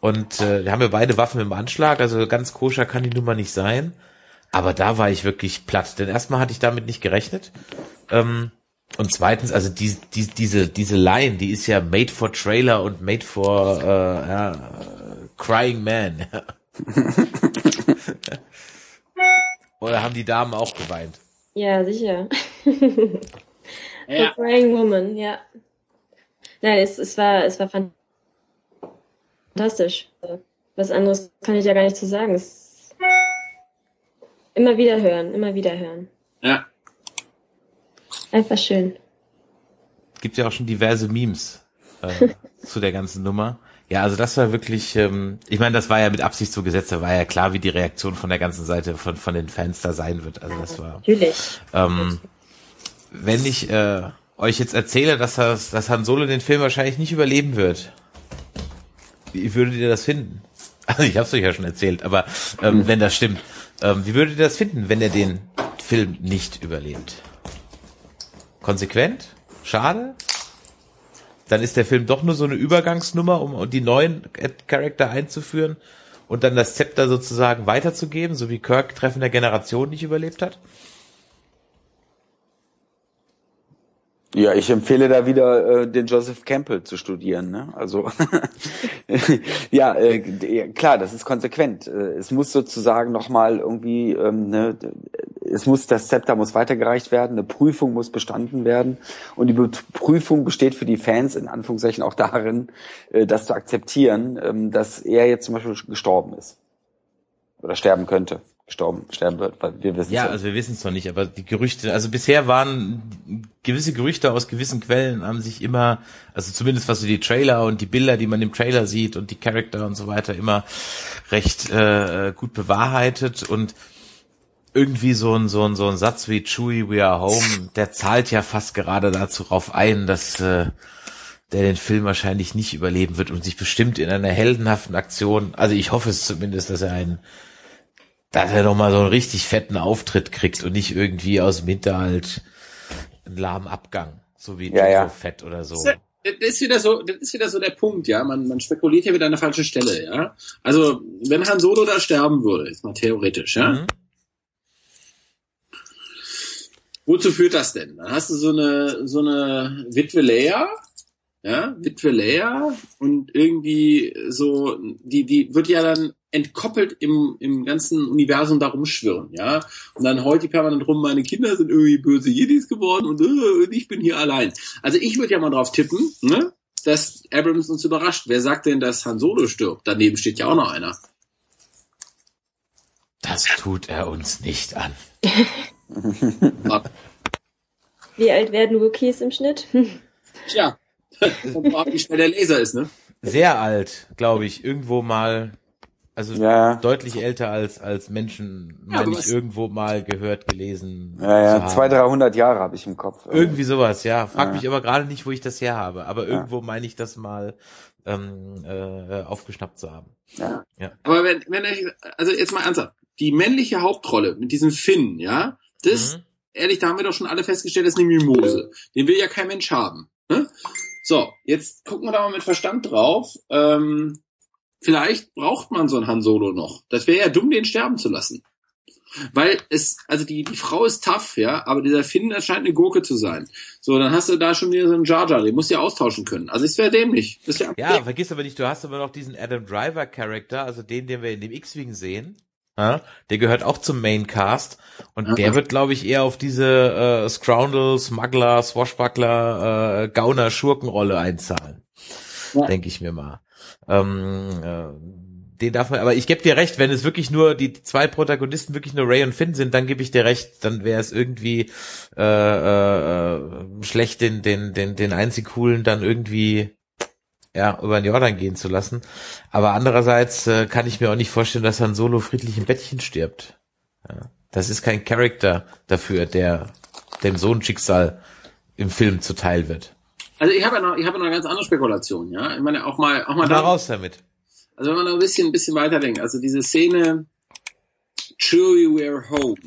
und äh, haben ja beide Waffen im Anschlag, also ganz koscher kann die Nummer nicht sein. Aber da war ich wirklich platt, denn erstmal hatte ich damit nicht gerechnet. Ähm, und zweitens, also die, die, diese, diese Line, die ist ja made for Trailer und made for äh, ja, Crying Man. (laughs) Oder haben die Damen auch geweint? Ja, sicher. ja. For Crying Woman, ja. Nein, es, es war, es war fantastisch. Was anderes kann ich ja gar nicht zu sagen. Es immer wieder hören, immer wieder hören. Ja. Einfach schön. Gibt ja auch schon diverse Memes äh, (laughs) zu der ganzen Nummer. Ja, also das war wirklich, ähm, ich meine, das war ja mit Absicht so gesetzt, da war ja klar, wie die Reaktion von der ganzen Seite von, von den Fans da sein wird. Also das war. Natürlich. Ähm, wenn ich äh, euch jetzt erzähle, dass, das, dass Han Solo den Film wahrscheinlich nicht überleben wird, wie würdet ihr das finden? (laughs) Also ich hab's euch ja schon erzählt, aber ähm, mhm. wenn das stimmt, ähm, wie würdet ihr das finden, wenn er den Film nicht überlebt? Konsequent, schade. Dann ist der Film doch nur so eine Übergangsnummer, um die neuen Charakter einzuführen und dann das Zepter sozusagen weiterzugeben, so wie Kirk Treffen der Generation nicht überlebt hat. Ja, ich empfehle da wieder äh, den Joseph Campbell zu studieren. Ne? Also (laughs) ja, äh, klar, das ist konsequent. Äh, es muss sozusagen nochmal irgendwie, ähm, ne, es muss das Zepter muss weitergereicht werden, eine Prüfung muss bestanden werden. Und die Prüfung besteht für die Fans in Anführungszeichen auch darin, äh, das zu akzeptieren, ähm, dass er jetzt zum Beispiel gestorben ist. Oder sterben könnte. Gestorben, sterben wird, weil wir wissen Ja, also wir wissen es noch nicht, aber die Gerüchte, also bisher waren gewisse Gerüchte aus gewissen Quellen haben sich immer, also zumindest was so die Trailer und die Bilder, die man im Trailer sieht und die Charakter und so weiter immer recht äh, gut bewahrheitet. Und irgendwie so ein, so ein, so ein Satz wie Chewie, we are home, der zahlt ja fast gerade dazu drauf ein, dass äh, der den Film wahrscheinlich nicht überleben wird und sich bestimmt in einer heldenhaften Aktion, also ich hoffe es zumindest, dass er einen, dass er noch mal so einen richtig fetten Auftritt kriegt und nicht irgendwie aus dem Hinterhalt einen lahmen Abgang, so wie Ja, ja. Fett oder so. Das ist wieder so, das ist wieder so der Punkt, ja. Man, man spekuliert hier wieder an der falschen Stelle, ja. Also, wenn Han Solo da sterben würde, jetzt mal theoretisch, ja. Mhm. Wozu führt das denn? Dann hast du so eine, so eine Witwe Leia, ja, Witwe Leia und irgendwie so, die, die wird ja dann entkoppelt im, im ganzen Universum da rumschwirren, ja. Und dann heult die permanent rum, meine Kinder sind irgendwie böse Jedis geworden und, äh, und ich bin hier allein. Also ich würde ja mal drauf tippen, ne, dass Abrams uns überrascht. Wer sagt denn, dass Han Solo stirbt? Daneben steht ja auch noch einer. Das tut er uns nicht an. (laughs) (laughs) Wie alt werden Wookies im Schnitt? (laughs) Tja, wie schnell der Laser ist, ne? Sehr alt, glaube ich, irgendwo mal, also Ja. deutlich älter als als Menschen, Ja, ich, irgendwo mal gehört, gelesen. Ja, ja. 200, 300 Jahre habe ich im Kopf. Irgendwie sowas, ja. Frag Ja. mich aber gerade nicht, wo ich das her habe. Aber irgendwo meine ich das mal ähm, äh, aufgeschnappt zu haben. Ja. Aber wenn, wenn ich, also jetzt mal ernsthaft, die männliche Hauptrolle mit diesem Finn, ja, das, Mhm. ehrlich, da haben wir doch schon alle festgestellt, das ist eine Mimose. Den will ja kein Mensch haben. Ne? So, jetzt gucken wir da mal mit Verstand drauf. Ähm, vielleicht braucht man so einen Han Solo noch. Das wäre ja dumm, den sterben zu lassen. Weil es, also die, die Frau ist tough, ja, aber dieser Finn, das scheint eine Gurke zu sein. So, dann hast du da schon wieder so einen Jar Jar, den musst du ja austauschen können. Also es wäre dämlich. Das wär Ja, vergiss aber nicht, du hast aber noch diesen Adam Driver Charakter, also den, den wir in dem X-Wing sehen. Ja, der gehört auch zum Main Cast und Ja. der wird, glaube ich, eher auf diese äh, Scroundle, Smuggler, Swashbuckler, äh, Gauner, Schurkenrolle einzahlen. Ja. Denke ich mir mal. Ähm, äh, den darf man, aber ich gebe dir recht, wenn es wirklich nur die zwei Protagonisten wirklich nur Ray und Finn sind, dann gebe ich dir recht, dann wäre es irgendwie äh, äh, äh, schlecht, den, den, den, den einzig coolen dann irgendwie ja, über den Jordan gehen zu lassen. Aber andererseits äh, kann ich mir auch nicht vorstellen, dass Han Solo friedlich im Bettchen stirbt. Ja. Das ist kein Charakter dafür, der dem Sohnschicksal im Film zuteil wird. Also ich habe ja noch, ich habe ja noch eine ganz andere Spekulation, ja. Ich meine, auch mal, auch mal Mal da, raus damit. also wenn man noch ein bisschen, ein bisschen weiterdenkt, also diese Szene, Chewie, we're home.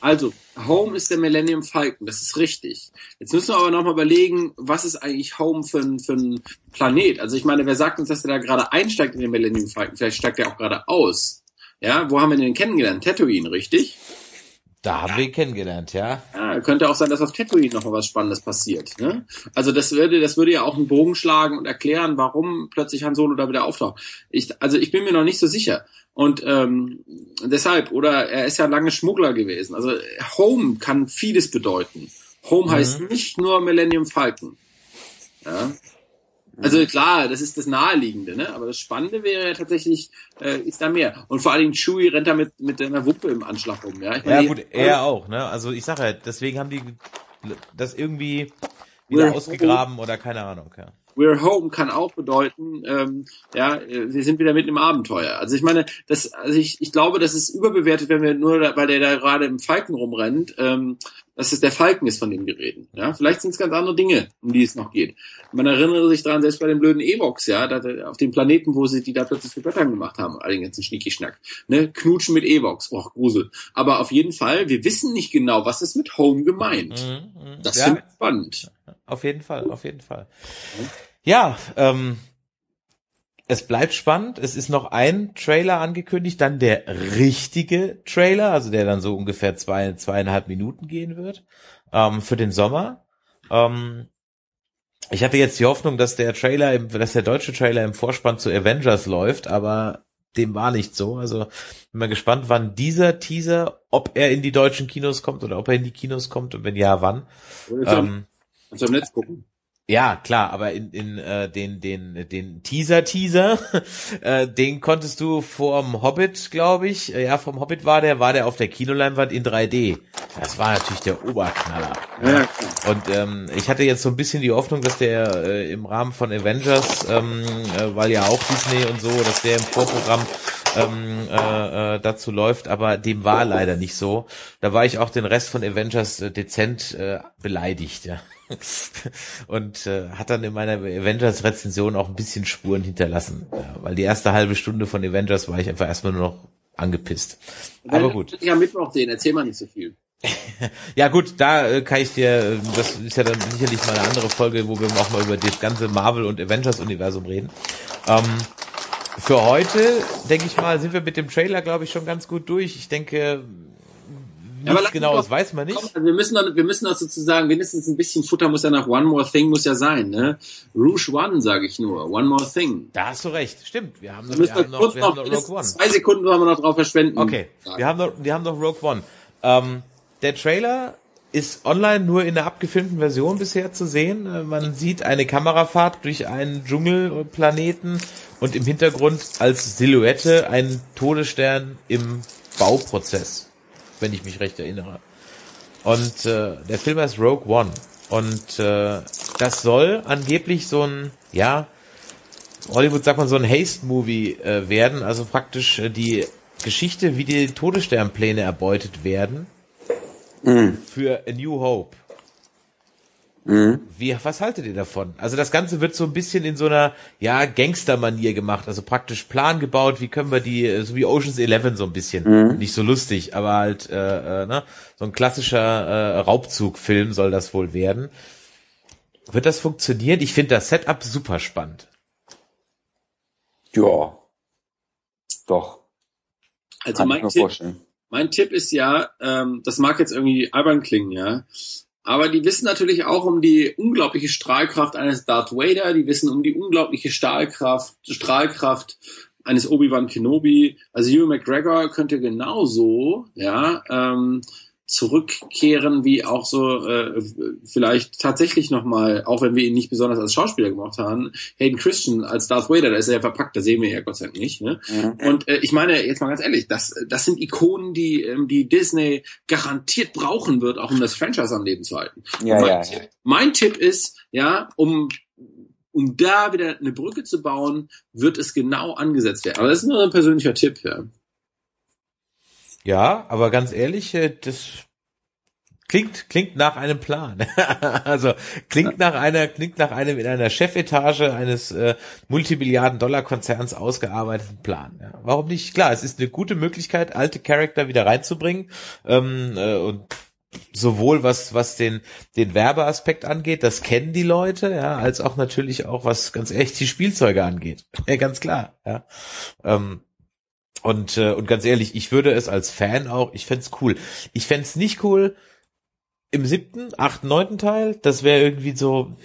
Also, Home ist der Millennium Falcon, das ist richtig. Jetzt müssen wir aber nochmal überlegen, was ist eigentlich Home für ein, für ein Planet? Also ich meine, wer sagt uns, dass er da gerade einsteigt in den Millennium Falcon? Vielleicht steigt er auch gerade aus. Ja, wo haben wir den kennengelernt? Tatooine, richtig? Da haben wir ihn kennengelernt, ja. Ja, könnte auch sein, dass auf Tatooine noch mal was Spannendes passiert. Ne? Also das würde, das würde ja auch einen Bogen schlagen und erklären, warum plötzlich Han Solo da wieder auftaucht. Ich, also ich bin mir noch nicht so sicher. Und ähm, deshalb, oder er ist ja lange Schmuggler gewesen. Also Home kann vieles bedeuten. Home heißt nicht nur Millennium Falcon. Ja. Also klar, das ist das Naheliegende, ne? Aber das Spannende wäre ja tatsächlich, äh, ist da mehr. Und vor allen Dingen Chewie rennt da mit, mit einer Wuppe im Anschlag rum, ja? Ich Ja meine, gut, die- er auch, ne? Also ich sage ja, deswegen haben die das irgendwie wieder Ja. ausgegraben oder keine Ahnung, ja. We're home kann auch bedeuten, ähm, ja, äh, wir sind wieder mitten im Abenteuer. Also ich meine, das, also ich, ich glaube, das ist überbewertet, wenn wir nur, da, weil der da gerade im Falken rumrennt, ähm, dass es der Falken ist, von dem wir reden. Ja, vielleicht sind es ganz andere Dinge, um die es noch geht. Man erinnere sich daran, selbst bei den blöden Evox, ja, da, auf dem Planeten, wo sie die da plötzlich für Götter gemacht haben, all den ganzen Schnicki-Schnack. Ne? Knutschen mit Evox, oh, Grusel. Aber auf jeden Fall, wir wissen nicht genau, was ist mit Home gemeint. Mhm, mhm. Das ja, finde ich spannend. auf jeden Fall, auf jeden Fall. Ja, ähm, es bleibt spannend. Es ist noch ein Trailer angekündigt, dann der richtige Trailer, also der dann so ungefähr zwei, zweieinhalb Minuten gehen wird, ähm, für den Sommer. Ähm, ich hatte jetzt die Hoffnung, dass der Trailer, im, dass der deutsche Trailer im Vorspann zu Avengers läuft, aber dem war nicht so. Also bin mal gespannt, wann dieser Teaser, ob er in die deutschen Kinos kommt oder ob er in die Kinos kommt und wenn ja, wann. Ähm, Kannst du im Netz gucken. Ja, klar, aber in, in äh, den den den Teaser Teaser, (laughs) äh, den konntest du vorm Hobbit, glaube ich, äh, ja vom Hobbit war der, war der auf der Kinoleinwand in 3D. Das war natürlich der Oberknaller. Ja, Und ähm, ich hatte jetzt so ein bisschen die Hoffnung, dass der äh, im Rahmen von Avengers, ähm, äh, weil ja auch Disney und so, dass der im Vorprogramm ähm, äh, äh, dazu läuft, aber dem war leider nicht so. Da war ich auch den Rest von Avengers äh, dezent äh, beleidigt, ja. (laughs) und äh, hat dann in meiner Avengers-Rezension auch ein bisschen Spuren hinterlassen, ja, weil die erste halbe Stunde von Avengers war ich einfach erstmal nur noch angepisst. Aber gut. Ich am Mittwoch sehen, erzähl mal nicht so viel. (laughs) Ja gut, da äh, kann ich dir, äh, das ist ja dann sicherlich mal eine andere Folge, wo wir auch mal über das ganze Marvel- und Avengers-Universum reden. Ähm, für heute, denke ich mal, sind wir mit dem Trailer, glaube ich, schon ganz gut durch. Ich denke, Ja, nichts genau, das doch- weiß man nicht. Komm, also wir müssen doch, wir müssen doch sozusagen wenigstens ein bisschen Futter muss ja nach One More Thing muss ja sein, ne? Rouge One, sage ich nur. One More Thing. Da hast du recht, stimmt. Wir haben noch, Wir wir müssen haben noch, wir noch, haben noch Rogue One. zwei Sekunden wollen wir noch drauf verschwenden. Okay, wir haben noch, wir haben noch Rogue One. Ähm, der Trailer ist online nur in der abgefilmten Version bisher zu sehen. Äh, Man sieht eine Kamerafahrt durch einen Dschungelplaneten und im Hintergrund als Silhouette einen Todesstern im Bauprozess, wenn ich mich recht erinnere. Und äh, der Film heißt Rogue One. Und äh, das soll angeblich so ein, ja, Hollywood sagt man so ein Haste-Movie äh, werden, also praktisch äh, die Geschichte, wie die Todessternpläne erbeutet werden für A New Hope. Wie, was haltet ihr davon? Also das Ganze wird so ein bisschen in so einer, ja, Gangster-Manier gemacht, also praktisch Plan gebaut, wie können wir die, äh, so wie Ocean's Eleven so ein bisschen, nicht so lustig, aber halt, äh, äh, ne, so ein klassischer äh, Raubzugfilm soll das wohl werden. Wird das funktionieren? Ich finde das Setup super spannend. Ja. Doch. Also Kann ich mein mir Tipp, vorstellen. Mein Tipp ist ja, ähm, das mag jetzt irgendwie albern klingen, ja. Aber die wissen natürlich auch um die unglaubliche Strahlkraft eines Darth Vader, die wissen um die unglaubliche Stahlkraft, Strahlkraft eines Obi-Wan Kenobi. Also Hugh McGregor könnte genauso, ja, ähm, zurückkehren, wie auch so äh, vielleicht tatsächlich nochmal, auch wenn wir ihn nicht besonders als Schauspieler gemacht haben, Hayden Christian als Darth Vader, da ist er ja verpackt, da sehen wir ja Gott sei Dank nicht. Ne? Mhm. Und äh, ich meine, jetzt mal ganz ehrlich, das, das sind Ikonen, die, ähm, die Disney garantiert brauchen wird, auch um das Franchise am Leben zu halten. Ja, mein, ja, Tipp, ja. mein Tipp ist, ja, um um da wieder eine Brücke zu bauen, wird es genau angesetzt werden. Aber das ist nur ein persönlicher Tipp, ja. Ja, aber ganz ehrlich, äh, das klingt klingt nach einem Plan. (laughs) also klingt nach einer klingt nach einem in einer Chefetage eines äh, Multimilliarden Dollar Konzerns ausgearbeiteten Plan. Ja, warum nicht? Klar, es ist eine gute Möglichkeit, alte Charakter wieder reinzubringen ähm, äh, und sowohl was was den den Werbeaspekt angeht, das kennen die Leute, ja, als auch natürlich auch was ganz echt die Spielzeuge angeht. (laughs) Ja, ganz klar. Ja. Ähm, und, äh, und ganz ehrlich, ich würde es als Fan auch, ich fänd's cool. Ich fänd's nicht cool im siebten, achten, neunten Teil. Das wäre irgendwie so,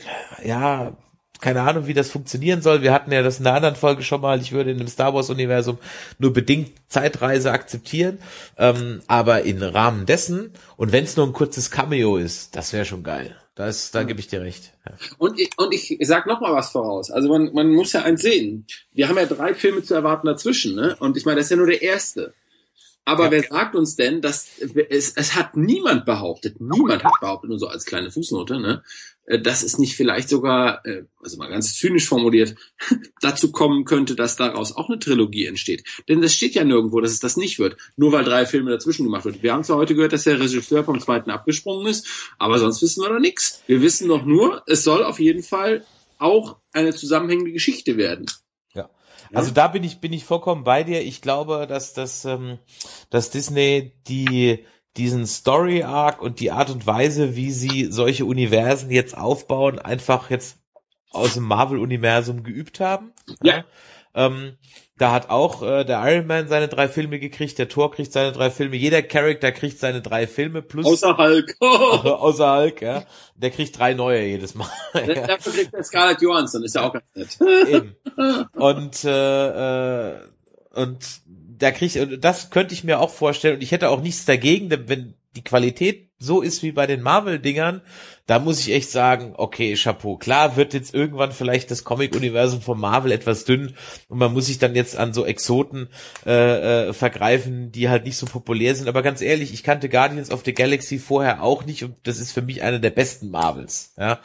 ja, keine Ahnung, wie das funktionieren soll. Wir hatten ja das in einer anderen Folge schon mal. Ich würde in dem Star Wars Universum nur bedingt Zeitreise akzeptieren. Ähm, aber im Rahmen dessen, und wenn es nur ein kurzes Cameo ist, das wäre schon geil. Das, da gebe ich dir recht. Ja. Und ich, und ich sag noch mal was voraus. Also man, man muss ja eins sehen. Wir haben ja drei Filme zu erwarten dazwischen, ne? Und ich meine, das ist ja nur der erste. Aber Ja. wer sagt uns denn, dass es, es hat niemand behauptet, niemand hat behauptet, nur so als kleine Fußnote, ne, äh, dass es nicht vielleicht sogar, äh, also mal ganz zynisch formuliert, (laughs) dazu kommen könnte, dass daraus auch eine Trilogie entsteht. Denn es steht ja nirgendwo, dass es das nicht wird, nur weil drei Filme dazwischen gemacht wird. Wir haben zwar heute gehört, dass der Regisseur vom zweiten abgesprungen ist, aber sonst wissen wir noch nichts. Wir wissen doch nur, es soll auf jeden Fall auch eine zusammenhängende Geschichte werden. Also da bin ich bin ich vollkommen bei dir. Ich glaube, dass das ähm, dass Disney die diesen Story Arc und die Art und Weise, wie sie solche Universen jetzt aufbauen, einfach jetzt aus dem Marvel Universum geübt haben. Ja. Ähm, da hat auch äh, der Iron Man seine drei Filme gekriegt, der Thor kriegt seine drei Filme, jeder Charakter kriegt seine drei Filme plus Außer Hulk. (laughs) außer Hulk, ja. Der kriegt drei neue jedes Mal. (laughs) ja. Dafür kriegt der Scarlett Johansson, ist ja auch ganz nett. Eben. (laughs) Und äh, äh, und da krieg ich, und das könnte ich mir auch vorstellen, und ich hätte auch nichts dagegen, denn wenn die Qualität so ist wie bei den Marvel-Dingern, da muss ich echt sagen, okay, Chapeau. Klar wird jetzt irgendwann vielleicht das Comic-Universum von Marvel etwas dünn und man muss sich dann jetzt an so Exoten äh, äh, vergreifen, die halt nicht so populär sind. Aber ganz ehrlich, ich kannte Guardians of the Galaxy vorher auch nicht und das ist für mich einer der besten Marvels. Ja,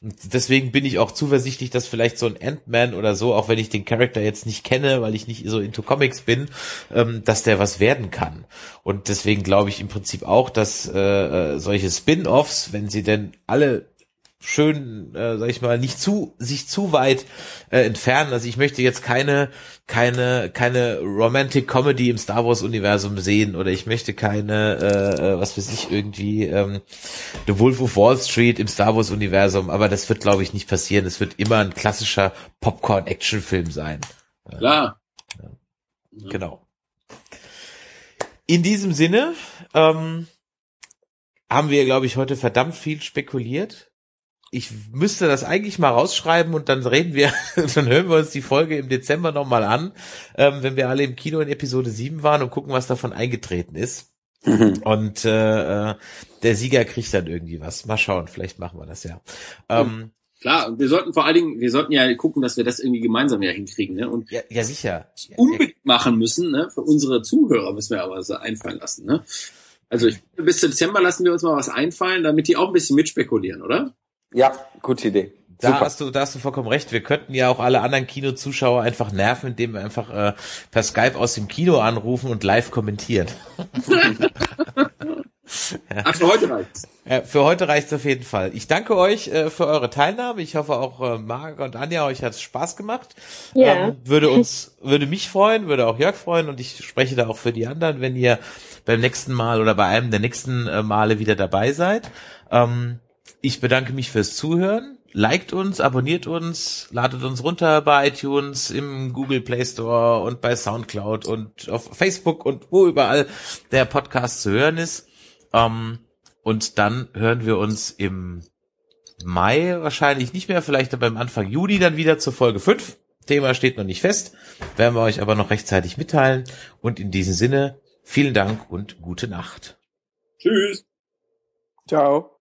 und deswegen bin ich auch zuversichtlich, dass vielleicht so ein Ant-Man oder so, auch wenn ich den Charakter jetzt nicht kenne, weil ich nicht so into Comics bin, ähm, dass der was werden kann. Und deswegen glaube ich im Prinzip auch, dass äh, äh solche Spin-offs, wenn sie denn alle schön, äh, sag ich mal, nicht zu sich zu weit äh, entfernen. Also ich möchte jetzt keine keine keine Romantic Comedy im Star Wars Universum sehen oder ich möchte keine äh, äh, was weiß ich irgendwie ähm, The Wolf of Wall Street im Star Wars Universum. Aber das wird glaube ich nicht passieren. Es wird immer ein klassischer Popcorn Action Film sein. Klar. Ja. Genau. In diesem Sinne. Ähm, haben wir, glaube ich, heute verdammt viel spekuliert. Ich müsste das eigentlich mal rausschreiben und dann reden wir, (laughs) dann hören wir uns die Folge im Dezember nochmal an, ähm, wenn wir alle im Kino in Episode 7 waren und gucken, was davon eingetreten ist. Mhm. Und äh, äh, der Sieger kriegt dann irgendwie was. Mal schauen, vielleicht machen wir das ja. Ähm, Klar, wir sollten vor allen Dingen, wir sollten ja gucken, dass wir das irgendwie gemeinsam ja hinkriegen, ne? Und ja, ja sicher. Unbedingt machen müssen, ne? Für unsere Zuhörer müssen wir aber so einfallen lassen, ne? Also ich, bis Dezember lassen wir uns mal was einfallen, damit die auch ein bisschen mitspekulieren, oder? Ja, gute Idee. Da Super. hast du, da hast du vollkommen recht. Wir könnten ja auch alle anderen Kinozuschauer einfach nerven, indem wir einfach äh, per Skype aus dem Kino anrufen und live kommentieren. (laughs) (laughs) Ach, für heute reicht's. Für heute reicht's auf jeden Fall. Ich danke euch äh, für eure Teilnahme. Ich hoffe auch äh, Marc und Anja, euch hat's Spaß gemacht. Ja. Ähm, würde uns, würde mich freuen, würde auch Jörg freuen und ich spreche da auch für die anderen, wenn ihr beim nächsten Mal oder bei einem der nächsten äh, Male wieder dabei seid. Ähm, ich bedanke mich fürs Zuhören. Liked uns, abonniert uns, ladet uns runter bei iTunes, im Google Play Store und bei Soundcloud und auf Facebook und wo überall der Podcast zu hören ist. Ähm, und dann hören wir uns im Mai wahrscheinlich nicht mehr, vielleicht aber im Anfang Juli dann wieder zur Folge 5. Thema steht noch nicht fest, werden wir euch aber noch rechtzeitig mitteilen. Und in diesem Sinne, vielen Dank und gute Nacht. Tschüss. Ciao.